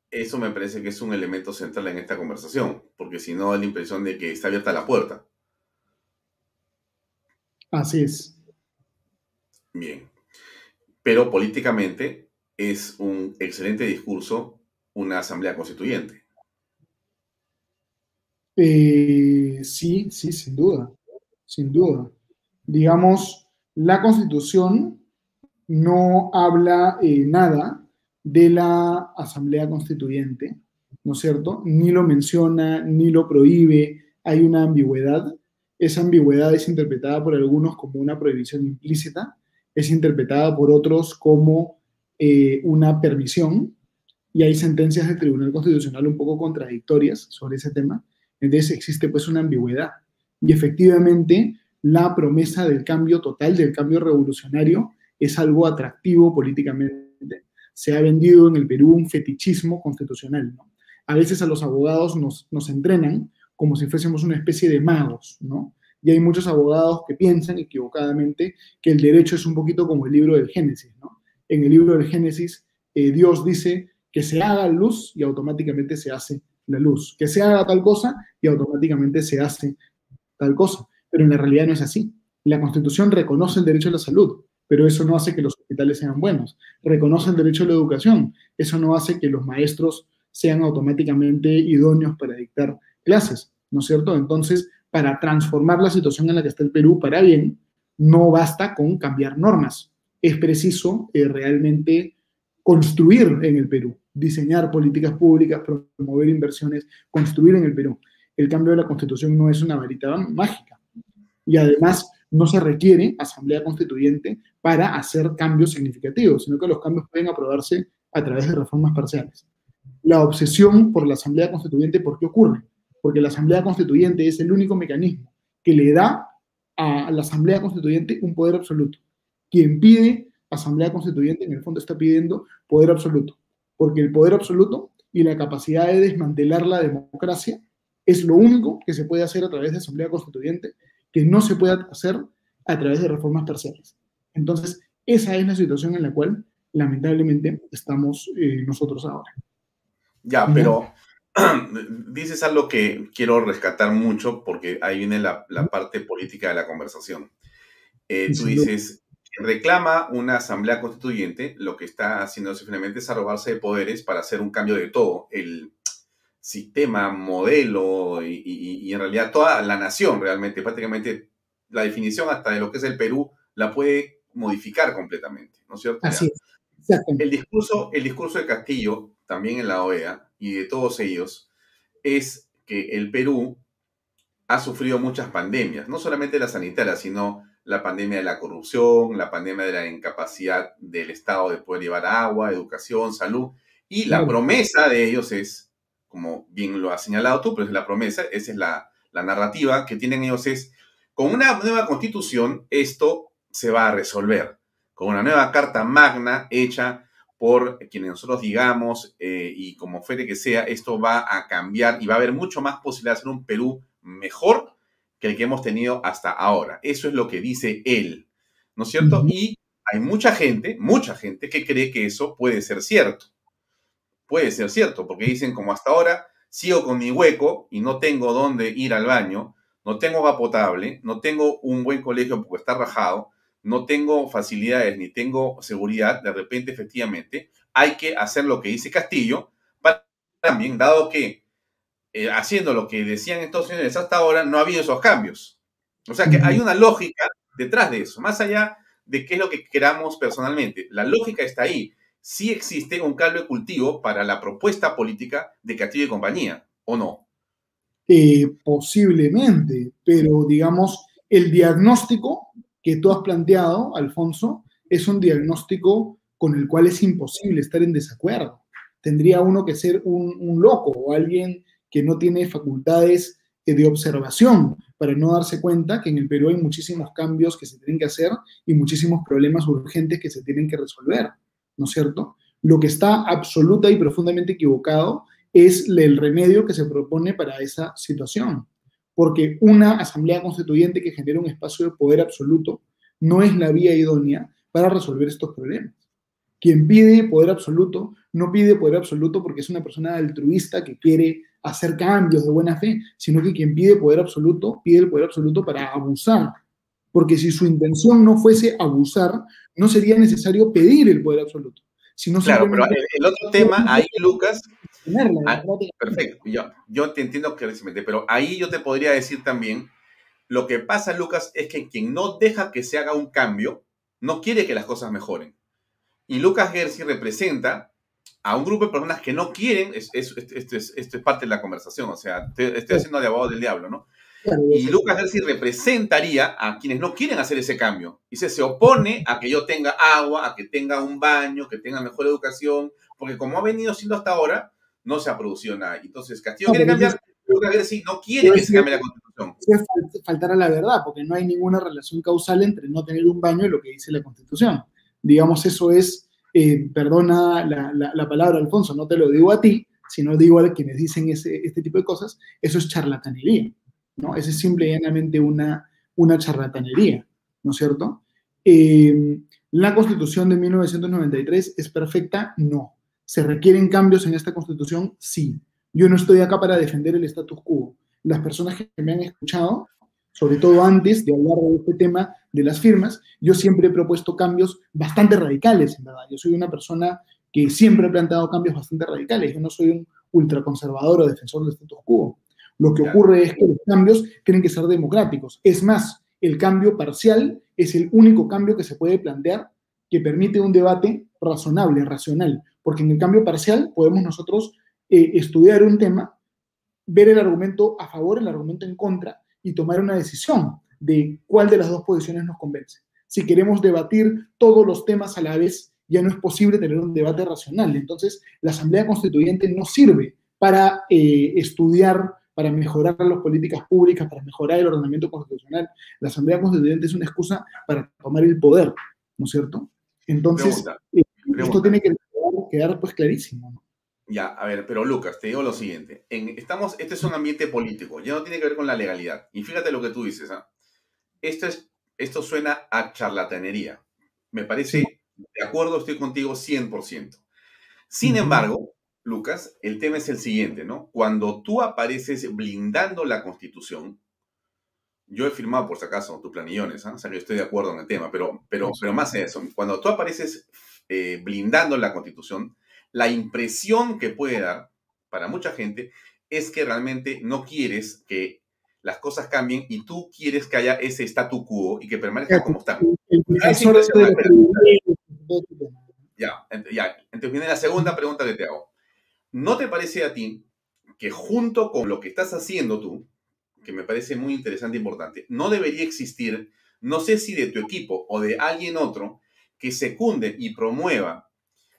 Eso me parece que es un elemento central en esta conversación, porque si no da la impresión de que está abierta la puerta. Así es. Bien. Pero políticamente es un excelente discurso una asamblea constituyente. Eh, sí, sí, sin duda, sin duda. Digamos, la constitución no habla eh, nada de la asamblea constituyente, ¿no es cierto? Ni lo menciona, ni lo prohíbe, hay una ambigüedad. Esa ambigüedad es interpretada por algunos como una prohibición implícita, es interpretada por otros como eh, una permisión y hay sentencias del Tribunal Constitucional un poco contradictorias sobre ese tema. Entonces existe pues una ambigüedad. Y efectivamente la promesa del cambio total, del cambio revolucionario, es algo atractivo políticamente. Se ha vendido en el Perú un fetichismo constitucional. A veces a los abogados nos, nos entrenan como si fuésemos una especie de magos, ¿no? Y hay muchos abogados que piensan equivocadamente que el derecho es un poquito como el libro del Génesis, ¿no? En el libro del Génesis, eh, Dios dice que se haga luz y automáticamente se hace la luz, que se haga tal cosa y automáticamente se hace tal cosa. Pero en la realidad no es así. La Constitución reconoce el derecho a la salud, pero eso no hace que los hospitales sean buenos. Reconoce el derecho a la educación, eso no hace que los maestros sean automáticamente idóneos para dictar clases, ¿no es cierto? Entonces, para transformar la situación en la que está el Perú para bien, no basta con cambiar normas. Es preciso eh, realmente construir en el Perú, diseñar políticas públicas, promover inversiones, construir en el Perú. El cambio de la constitución no es una varita mágica. Y además no se requiere asamblea constituyente para hacer cambios significativos, sino que los cambios pueden aprobarse a través de reformas parciales. La obsesión por la asamblea constituyente, ¿por qué ocurre? Porque la asamblea constituyente es el único mecanismo que le da a la asamblea constituyente un poder absoluto. Quien pide asamblea constituyente en el fondo está pidiendo poder absoluto, porque el poder absoluto y la capacidad de desmantelar la democracia es lo único que se puede hacer a través de asamblea constituyente que no se puede hacer a través de reformas parciales. Entonces, esa es la situación en la cual lamentablemente estamos eh, nosotros ahora. Ya, pero dices algo que quiero rescatar mucho porque ahí viene la, parte política de la conversación. Eh, tú dices, reclama una asamblea constituyente, lo que está haciendo simplemente es arrobarse de poderes para hacer un cambio de todo. El, sistema, modelo y, en realidad toda la nación realmente, prácticamente la definición hasta de lo que es el Perú la puede modificar completamente, ¿no es cierto? Así es. El discurso, el discurso de Castillo, también en la OEA, y de todos ellos, es que el Perú ha sufrido muchas pandemias, no solamente la sanitaria, sino la pandemia de la corrupción, la pandemia de la incapacidad del Estado de poder llevar agua, educación, salud, y la promesa de ellos es como bien lo has señalado tú, pero es la promesa, esa es la, narrativa que tienen ellos es, con una nueva constitución esto se va a resolver, con una nueva carta magna hecha por quienes nosotros digamos eh, y como fuere que sea, esto va a cambiar y va a haber mucho más posibilidad de hacer un Perú mejor que el que hemos tenido hasta ahora. Eso es lo que dice él, ¿no es cierto? Y hay mucha gente, mucha gente que cree que eso puede ser cierto puede ser cierto, porque dicen como hasta ahora sigo con mi hueco y no tengo dónde ir al baño, no tengo agua potable, no tengo un buen colegio porque está rajado, no tengo facilidades ni tengo seguridad, de repente efectivamente hay que hacer lo que dice Castillo, para también, dado que eh, haciendo lo que decían estos señores hasta ahora, no ha habido esos cambios. O sea que hay una lógica detrás de eso, más allá de qué es lo que queramos personalmente. La lógica está ahí sí existe un caldo de cultivo para la propuesta política de Castillo y compañía, ¿o no? Eh, posiblemente, pero digamos, el diagnóstico que tú has planteado, Alfonso, es un diagnóstico con el cual es imposible estar en desacuerdo. Tendría uno que ser un, un loco o alguien que no tiene facultades eh, de observación para no darse cuenta que en el Perú hay muchísimos cambios que se tienen que hacer y muchísimos problemas urgentes que se tienen que resolver. ¿no es cierto? Lo que está absoluta y profundamente equivocado es el remedio que se propone para esa situación. Porque una asamblea constituyente que genera un espacio de poder absoluto no es la vía idónea para resolver estos problemas. Quien pide poder absoluto no pide poder absoluto porque es una persona altruista que quiere hacer cambios de buena fe, sino que quien pide poder absoluto pide el poder absoluto para abusar porque si su intención no fuese abusar, no sería necesario pedir el poder absoluto. Sino claro, pero el, otro tema, ahí Lucas, ah, perfecto, yo, yo te entiendo clarísimamente, pero ahí yo te podría decir también, lo que pasa, Lucas, es que quien no deja que se haga un cambio, no quiere que las cosas mejoren. Y Lucas Gersi representa a un grupo de personas que no quieren, esto es, parte de la conversación, o sea, estoy, haciendo de abogado del diablo, ¿no? Y Lucas Gersi representaría a quienes no quieren hacer ese cambio. Y se, opone a que yo tenga agua, a que tenga un baño, que tenga mejor educación, porque como ha venido siendo hasta ahora, no se ha producido nada. Entonces, Castillo quiere cambiar, Lucas Gersi no quiere que se cambie la constitución. Es faltar a la verdad, porque no hay ninguna relación causal entre no tener un baño y lo que dice la constitución. Digamos, eso es, eh, perdona la, palabra, Alfonso, no te lo digo a ti, sino digo a quienes dicen ese, este tipo de cosas, eso es charlatanería. ¿No? Esa es simple y llanamente una, una charlatanería, ¿no es cierto? Eh, ¿La constitución de 1993 es perfecta? No. ¿Se requieren cambios en esta constitución? Sí. Yo no estoy acá para defender el status quo. Las personas que me han escuchado, sobre todo antes de hablar de este tema de las firmas, yo siempre he propuesto cambios bastante radicales, en verdad. Yo soy una persona que siempre ha planteado cambios bastante radicales. Yo no soy un ultraconservador o defensor del status quo. Lo que ocurre es que los cambios tienen que ser democráticos. Es más, el cambio parcial es el único cambio que se puede plantear que permite un debate razonable, racional, porque en el cambio parcial podemos nosotros eh, estudiar un tema, ver el argumento a favor, el argumento en contra y tomar una decisión de cuál de las dos posiciones nos convence. Si queremos debatir todos los temas a la vez, ya no es posible tener un debate racional. Entonces, la Asamblea Constituyente no sirve para eh, estudiar, para mejorar las políticas públicas, para mejorar el ordenamiento constitucional. La Asamblea Constituyente es una excusa para tomar el poder, ¿no es cierto? Entonces, eh, esto tiene que quedar, pues clarísimo. Ya, a ver, pero Lucas, te digo lo siguiente. En, estamos, este es un ambiente político, ya no tiene que ver con la legalidad. Y fíjate lo que tú dices, ¿ah? Esto, es, esto suena a charlatanería. Me parece, de acuerdo, estoy contigo 100%. Sin embargo, Lucas, el tema es el siguiente, ¿no? Cuando tú apareces blindando la Constitución, yo he firmado, por si acaso, tus planillones, ¿eh? o sea, yo estoy de acuerdo en el tema, pero, pero, pero más de eso, cuando tú apareces eh, blindando la Constitución, la impresión que puede dar para mucha gente es que realmente no quieres que las cosas cambien y tú quieres que haya ese statu quo y que permanezca como está. Ya, ya. Entonces viene la segunda pregunta que te hago. ¿No te parece a ti que junto con lo que estás haciendo tú, que me parece muy interesante e importante, no debería existir, no sé si de tu equipo o de alguien otro, que secunde y promueva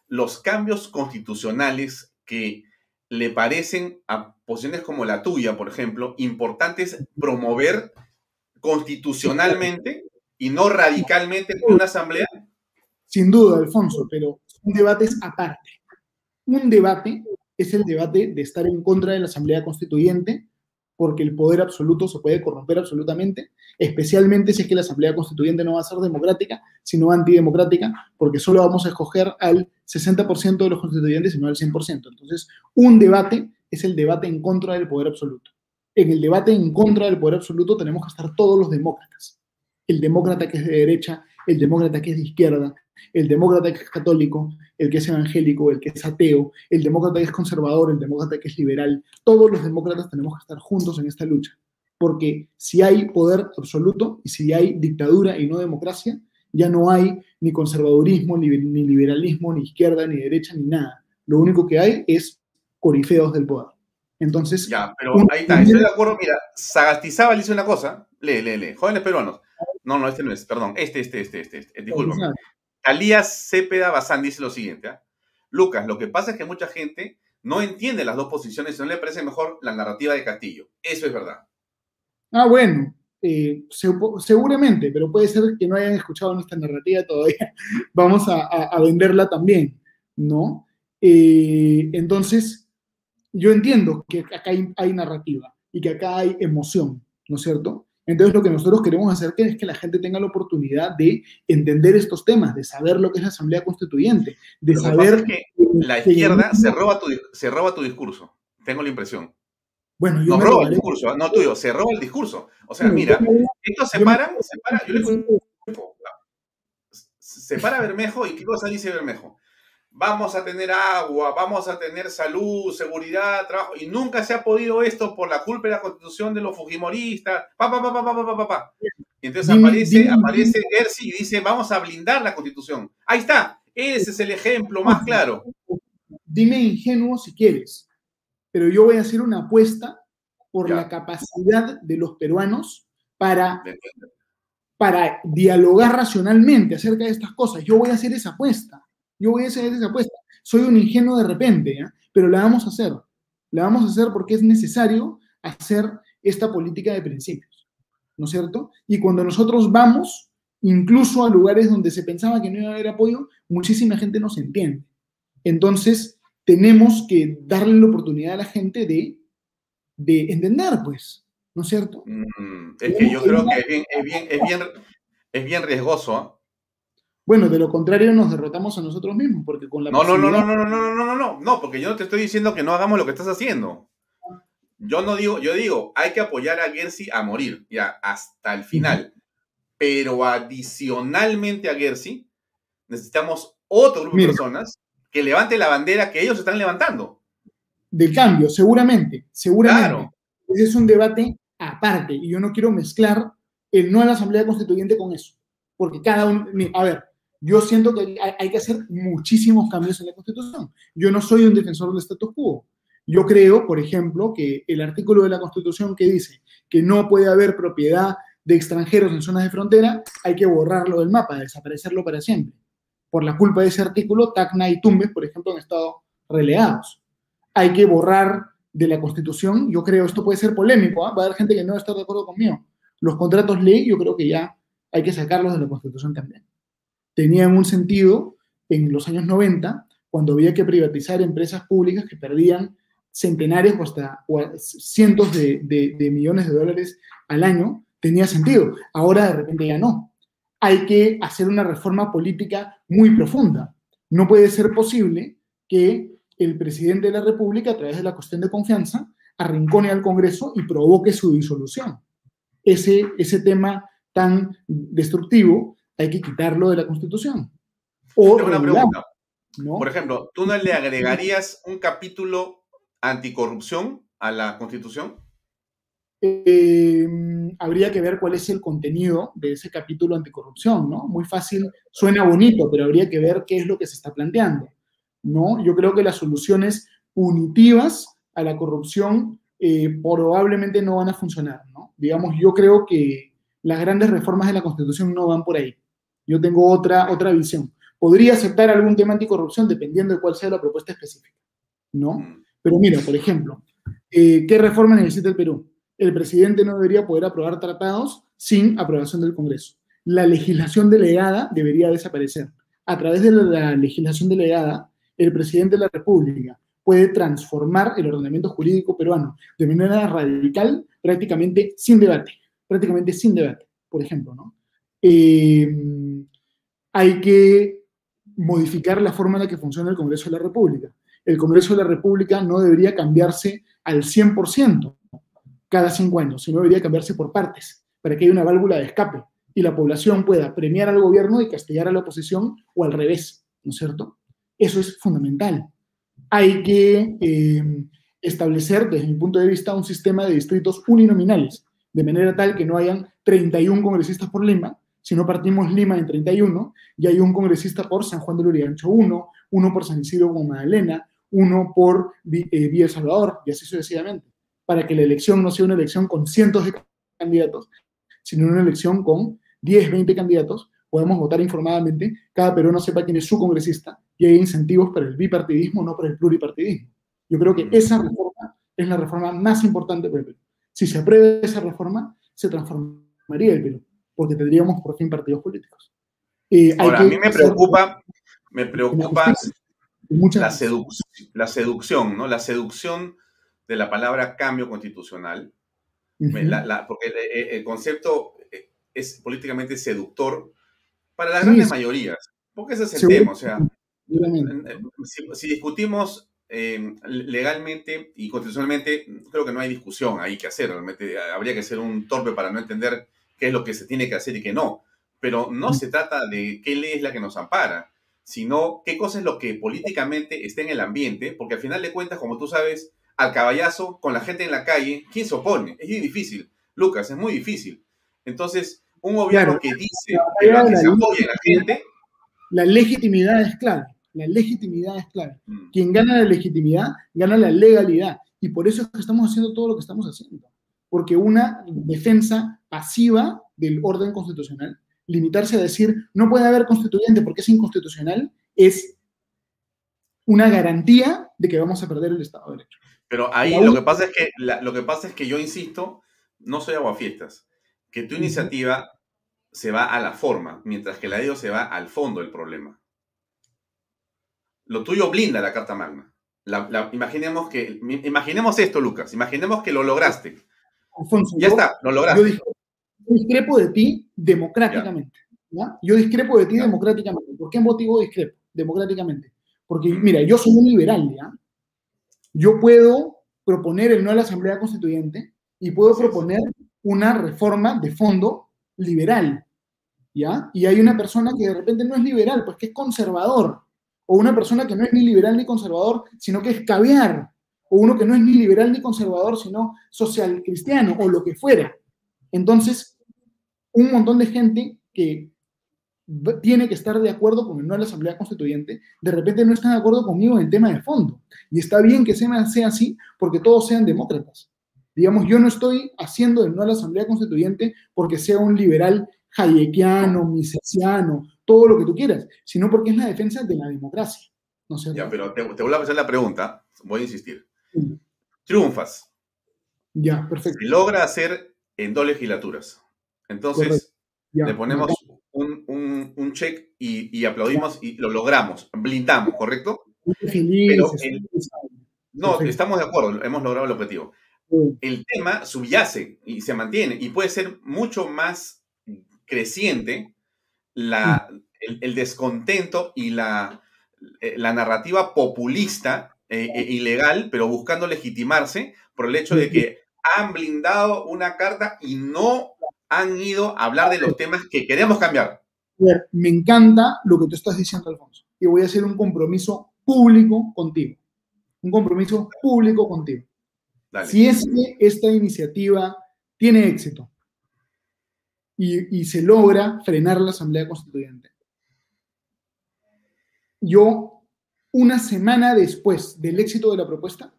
los cambios constitucionales que le parecen a posiciones como la tuya, por ejemplo, importantes promover constitucionalmente y no radicalmente en una asamblea? Sin duda, Alfonso, pero un debate es aparte. Un debate es el debate de estar en contra de la Asamblea Constituyente, porque el poder absoluto se puede corromper absolutamente, especialmente si es que la Asamblea Constituyente no va a ser democrática, sino antidemocrática, porque solo vamos a escoger al 60% de los constituyentes y no al 100%. Entonces, un debate es el debate en contra del poder absoluto. En el debate en contra del poder absoluto tenemos que estar todos los demócratas. El demócrata que es de derecha, el demócrata que es de izquierda, el demócrata que es católico, el que es evangélico, el que es ateo, el demócrata que es conservador, el demócrata que es liberal. Todos los demócratas tenemos que estar juntos en esta lucha, porque si hay poder absoluto y si hay dictadura y no democracia, ya no hay ni conservadurismo, ni, liberalismo, ni izquierda, ni derecha, ni nada. Lo único que hay es corifeos del poder. Entonces. Ya, pero ahí está, estoy de acuerdo. Mira, Sagastizábal dice una cosa. Lee, lee, lee. Jóvenes peruanos. No, no, este no es, perdón. Este, este, este, este. este. Alías Cepeda Bazán dice lo siguiente. ¿ah? Lucas, lo que pasa es que mucha gente no entiende las dos posiciones y no le parece mejor la narrativa de Castillo. Eso es verdad. Ah, bueno, eh, seguramente, pero puede ser que no hayan escuchado nuestra narrativa todavía. Vamos a, venderla también, ¿no? Eh, entonces, yo entiendo que acá hay narrativa y que acá hay emoción, ¿no es cierto? Entonces, lo que nosotros queremos hacer es que la gente tenga la oportunidad de entender estos temas, de saber lo que es la Asamblea Constituyente, de saber... que la izquierda se roba, tu, se roba tu discurso, tengo la impresión. Bueno, yo no roba el discurso, no tuyo, se roba el discurso. O sea, mira, esto se para, se para, yo le se para Bermejo y ¿qué cosa dice Bermejo? Vamos a tener agua, vamos a tener salud, seguridad, trabajo, y nunca se ha podido esto por la culpa de la constitución de los fujimoristas, pa, pa, pa, pa, pa, pa, pa, Y entonces aparece, aparece Gersi y dice, vamos a blindar la constitución. Ahí está, ese es el ejemplo más claro. Dime ingenuo si quieres, pero yo voy a hacer una apuesta por la capacidad de los peruanos para, para dialogar racionalmente acerca de estas cosas. Yo voy a hacer esa apuesta. Yo voy a hacer esa apuesta. Soy un ingenuo de repente, pero la vamos a hacer. La vamos a hacer porque es necesario hacer esta política de principios, ¿no es cierto? Y cuando nosotros vamos, incluso a lugares donde se pensaba que no iba a haber apoyo, muchísima gente nos entiende. Entonces, tenemos que darle la oportunidad a la gente de, de entender, pues, ¿no es cierto? Mm, es que yo creo que es bien, es bien, es bien, es bien riesgoso bueno, de lo contrario nos derrotamos a nosotros mismos, porque con la no, no, no, no, no, no, no, no, no, no, no, porque yo no te estoy diciendo que no hagamos lo que estás haciendo. Yo no digo, yo digo, hay que apoyar a Gersi a morir, ya, hasta el final. Pero adicionalmente a Gersi, necesitamos otro grupo de personas que levante la bandera que ellos están levantando. Del cambio, seguramente, seguramente. Claro. Ese es un debate aparte, y yo no quiero mezclar el no a la Asamblea Constituyente con eso. Porque cada uno, a ver, Yo siento que hay, que hacer muchísimos cambios en la Constitución. Yo no soy un defensor del status quo. Yo creo, por ejemplo, que el artículo de la Constitución que dice que no puede haber propiedad de extranjeros en zonas de frontera, hay que borrarlo del mapa, desaparecerlo para siempre. Por la culpa de ese artículo, Tacna y Tumbes, por ejemplo, han estado relegados. Hay que borrar de la Constitución, yo creo, esto puede ser polémico, ¿ah? va a haber gente que no va a estar de acuerdo conmigo. Los contratos ley, yo creo que ya hay que sacarlos de la Constitución también. Tenían un sentido en los años 90, cuando había que privatizar empresas públicas que perdían centenarios o hasta cientos de, de millones de dólares al año, tenía sentido. Ahora de repente ya no. Hay que hacer una reforma política muy profunda. No puede ser posible que el presidente de la República, a través de la cuestión de confianza, arrincone al Congreso y provoque su disolución. Ese, ese tema tan destructivo hay que quitarlo de la Constitución. O una pregunta. Por ejemplo, ¿tú no le agregarías un capítulo anticorrupción a la Constitución? Em, habría que ver cuál es el contenido de ese capítulo anticorrupción, ¿no? Muy fácil, suena bonito, pero habría que ver qué es lo que se está planteando, ¿no? Yo creo que las soluciones punitivas a la corrupción eh, probablemente no van a funcionar, ¿no? Digamos, yo creo que las grandes reformas de la Constitución no van por ahí. Yo tengo otra, otra visión. Podría aceptar algún tema anticorrupción dependiendo de cuál sea la propuesta específica, ¿no? Mm. Pero mira, por ejemplo, eh, ¿qué reforma necesita el Perú? el presidente no debería poder aprobar tratados sin aprobación del Congreso. La legislación delegada debería desaparecer. A través de la legislación delegada, el presidente de la República puede transformar el ordenamiento jurídico peruano de manera radical, prácticamente sin debate, prácticamente sin debate, por ejemplo, ¿no? Eh, hay que modificar la forma en la que funciona el Congreso de la República. El Congreso de la República no debería cambiarse al 100%, cada cinco años, sino debería cambiarse por partes, para que haya una válvula de escape y la población pueda premiar al gobierno y castigar a la oposición o al revés, ¿no es cierto? Eso es fundamental. Hay que eh, establecer, desde mi punto de vista, un sistema de distritos uninominales, de manera tal que no hayan 31 congresistas por Lima, sino partimos Lima en 31 y hay un congresista por San Juan de Lurigancho 1, uno por San Isidro con Magdalena, uno por eh, Villa El Salvador y así sucesivamente para que la elección no sea una elección con cientos de candidatos, sino una elección con 10, 20 candidatos, podemos votar informadamente, cada peruano sepa quién es su congresista y hay incentivos para el bipartidismo, no para el pluripartidismo. Yo creo que mm. esa reforma es la reforma más importante para el Perú. Si se aprueba esa reforma, se transformaría el Perú, porque tendríamos por fin partidos políticos. Eh, Ahora, a mí me preocupa, me preocupa la, la seducción, ¿no? La seducción de la palabra cambio constitucional, porque el, concepto eh, es políticamente seductor para las grandes mayorías, porque ese es el tema, o sea, si, discutimos em, legalmente y constitucionalmente, creo que no hay discusión ahí que hacer, realmente habría que ser un torpe para no entender qué es lo que se tiene que hacer y qué no, pero no se trata de qué ley es la que nos ampara, sino qué cosa es lo que políticamente está en el ambiente, porque al final de cuentas, como tú sabes, al caballazo con la gente en la calle, ¿quién se opone? Es muy difícil, Lucas, es muy difícil. Entonces, un gobierno que dice que, la, se apoya la gente... La legitimidad es clave, la legitimidad es clave. Mm. Quien gana la legitimidad, gana la legalidad. Y por eso es que estamos haciendo todo lo que estamos haciendo. Porque una defensa pasiva del orden constitucional, limitarse a decir no puede haber constituyente porque es inconstitucional, es una garantía de que vamos a perder el Estado de Derecho. Pero ahí lo que pasa es que lo que pasa es que yo insisto, no soy aguafiestas, que tu iniciativa se va a la forma, mientras que la de ellos se va al fondo del problema. Lo tuyo blinda la Carta Magna. imaginemos, que, imaginemos esto, Lucas. Imaginemos que lo lograste. ya está, lo lograste. Yo discrepo de ti democráticamente. Yo discrepo de ti democráticamente. ¿Por qué motivo discrepo democráticamente? Porque, mira, yo soy un liberal, ¿ya? yo puedo proponer el no a la Asamblea Constituyente y puedo proponer una reforma de fondo liberal, ¿ya? Y hay una persona que de repente no es liberal, pues que es conservador, o una persona que no es ni liberal ni conservador, sino que es caviar, o uno que no es ni liberal ni conservador, sino social cristiano, o lo que fuera. Entonces, un montón de gente que tiene que estar de acuerdo con el no a la Asamblea Constituyente, de repente no está de acuerdo conmigo en el tema de fondo. Y está bien que sea así porque todos sean demócratas. Digamos, yo no estoy haciendo el no a la Asamblea Constituyente porque sea un liberal hayekiano, misesiano, todo lo que tú quieras, sino porque es la defensa de la democracia. ¿no ya, pero te, te, voy a hacer la pregunta, voy a insistir. Triunfas. Ya, perfecto. Se logra hacer en dos legislaturas. Entonces, le ponemos un, un, un, check y, y aplaudimos y lo logramos, blindamos, ¿correcto? Pero no, estamos de acuerdo, hemos logrado el objetivo. El tema subyace y se mantiene y puede ser mucho más creciente la, el, descontento y la, eh, la narrativa populista e, e ilegal, pero buscando legitimarse por el hecho de que han blindado una carta y no han ido a hablar de los temas que queremos cambiar. Me encanta lo que tú estás diciendo, Alfonso, y voy a hacer un compromiso público contigo. Un compromiso público contigo. Si es que esta iniciativa tiene éxito y, y se logra frenar la Asamblea Constituyente, yo, una semana después del éxito de la propuesta,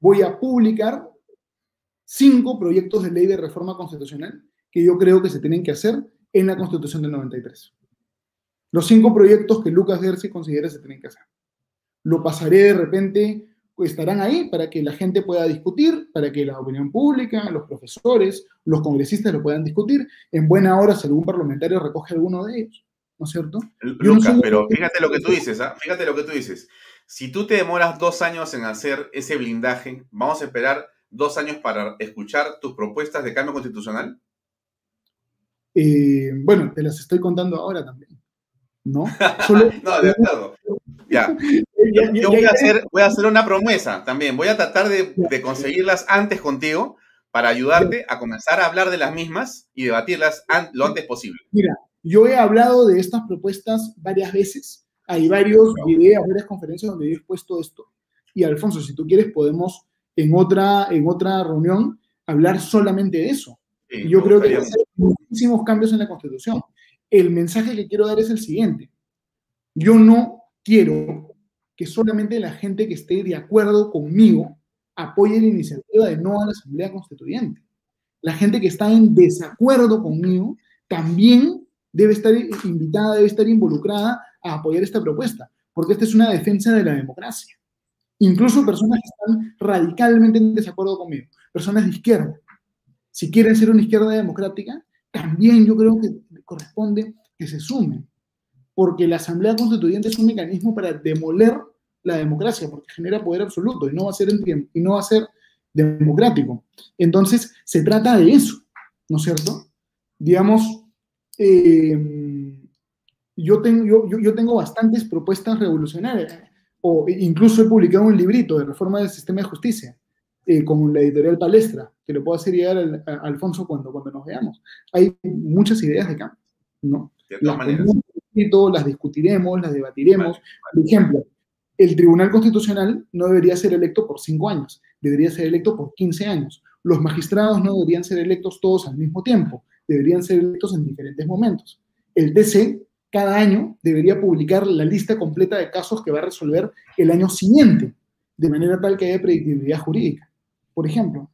voy a publicar cinco proyectos de ley de reforma constitucional que yo creo que se tienen que hacer en la Constitución del 93. Los cinco proyectos que Lucas Gersi considera se tienen que hacer. Lo pasaré de repente, estarán ahí para que la gente pueda discutir, para que la opinión pública, los profesores, los congresistas lo puedan discutir. En buena hora, si algún parlamentario recoge alguno de ellos, ¿no es cierto? Lucas, pero fíjate lo que tú dices, ¿ah? fíjate lo que tú dices. Si tú te demoras dos años en hacer ese blindaje, ¿vamos a esperar dos años para escuchar tus propuestas de cambio constitucional? Eh, bueno, te las estoy contando ahora también. ¿No? no, de acuerdo. Ya. Yo, voy, a hacer, voy, a hacer, una promesa también. Voy a tratar de, conseguirlas antes contigo para ayudarte a comenzar a hablar de las mismas y debatirlas lo antes posible. Mira, yo he hablado de estas propuestas varias veces. Hay varios videos, varias conferencias donde he expuesto esto. Y Alfonso, si tú quieres, podemos en otra, en otra reunión hablar solamente de eso. Yo creo que muchísimos cambios en la Constitución. El mensaje que quiero dar es el siguiente. Yo no quiero que solamente la gente que esté de acuerdo conmigo apoye la iniciativa de no a la Asamblea Constituyente. La gente que está en desacuerdo conmigo también debe estar invitada, debe estar involucrada a apoyar esta propuesta, porque esta es una defensa de la democracia. Incluso personas que están radicalmente en desacuerdo conmigo, personas de izquierda. Si quieren ser una izquierda democrática, también yo creo que corresponde que se sumen, porque la Asamblea Constituyente es un mecanismo para demoler la democracia, porque genera poder absoluto y no va a ser, democrático. Entonces, se trata de eso, ¿no es cierto? Digamos, eh, yo, tengo, yo, yo tengo bastantes propuestas revolucionarias, o incluso he publicado un librito de reforma del sistema de justicia, eh, con la editorial Palestra, que lo puedo hacer llegar a, Alfonso cuando, cuando nos veamos. Hay muchas ideas de cambio, ¿no? las las discutiremos, las debatiremos. Por ejemplo, el Tribunal Constitucional no debería ser electo por cinco años, debería ser electo por 15 años. Los magistrados no deberían ser electos todos al mismo tiempo, deberían ser electos en diferentes momentos. El TC cada año debería publicar la lista completa de casos que va a resolver el año siguiente, de manera tal que haya predictibilidad jurídica por ejemplo.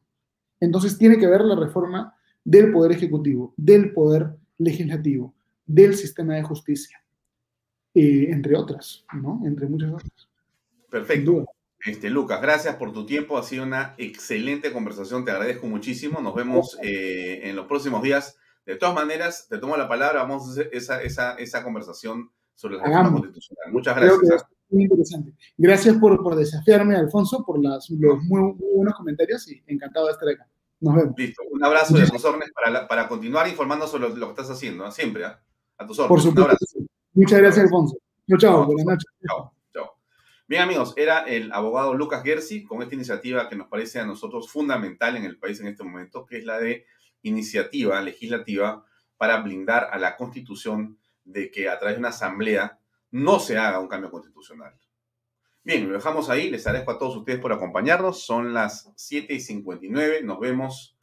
Entonces tiene que ver la reforma del Poder Ejecutivo, del Poder Legislativo, del sistema de justicia, eh, entre otras, ¿no? Entre muchas otras. Perfecto. Este, Lucas, gracias por tu tiempo. Ha sido una excelente conversación. Te agradezco muchísimo. Nos vemos eh, en los próximos días. De todas maneras, te tomo la palabra. Vamos a hacer esa, esa, esa conversación sobre la reforma constitucional. Muchas gracias muy interesante. Gracias por, por desafiarme, Alfonso, por las, los muy, buenos comentarios y encantado de estar acá. Nos vemos. Listo. Un abrazo de tus órdenes para, para continuar informando sobre lo, que estás haciendo, siempre, ¿eh? a tus órdenes. Por supuesto. Muchas gracias, Alfonso. Chao, chao. Buenas noches. Chao. Chao. Bien, amigos, era el abogado Lucas Gersi con esta iniciativa que nos parece a nosotros fundamental en el país en este momento, que es la de iniciativa legislativa para blindar a la Constitución de que a través de una asamblea no se haga un cambio constitucional. Bien, lo dejamos ahí. Les agradezco a todos ustedes por acompañarnos. Son las 7 y 59. Nos vemos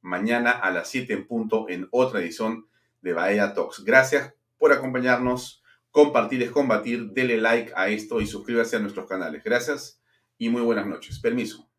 mañana a las 7 en punto en otra edición de Bahía Talks. Gracias por acompañarnos. Compartir es combatir. Dele like a esto y suscríbase a nuestros canales. Gracias y muy buenas noches. Permiso.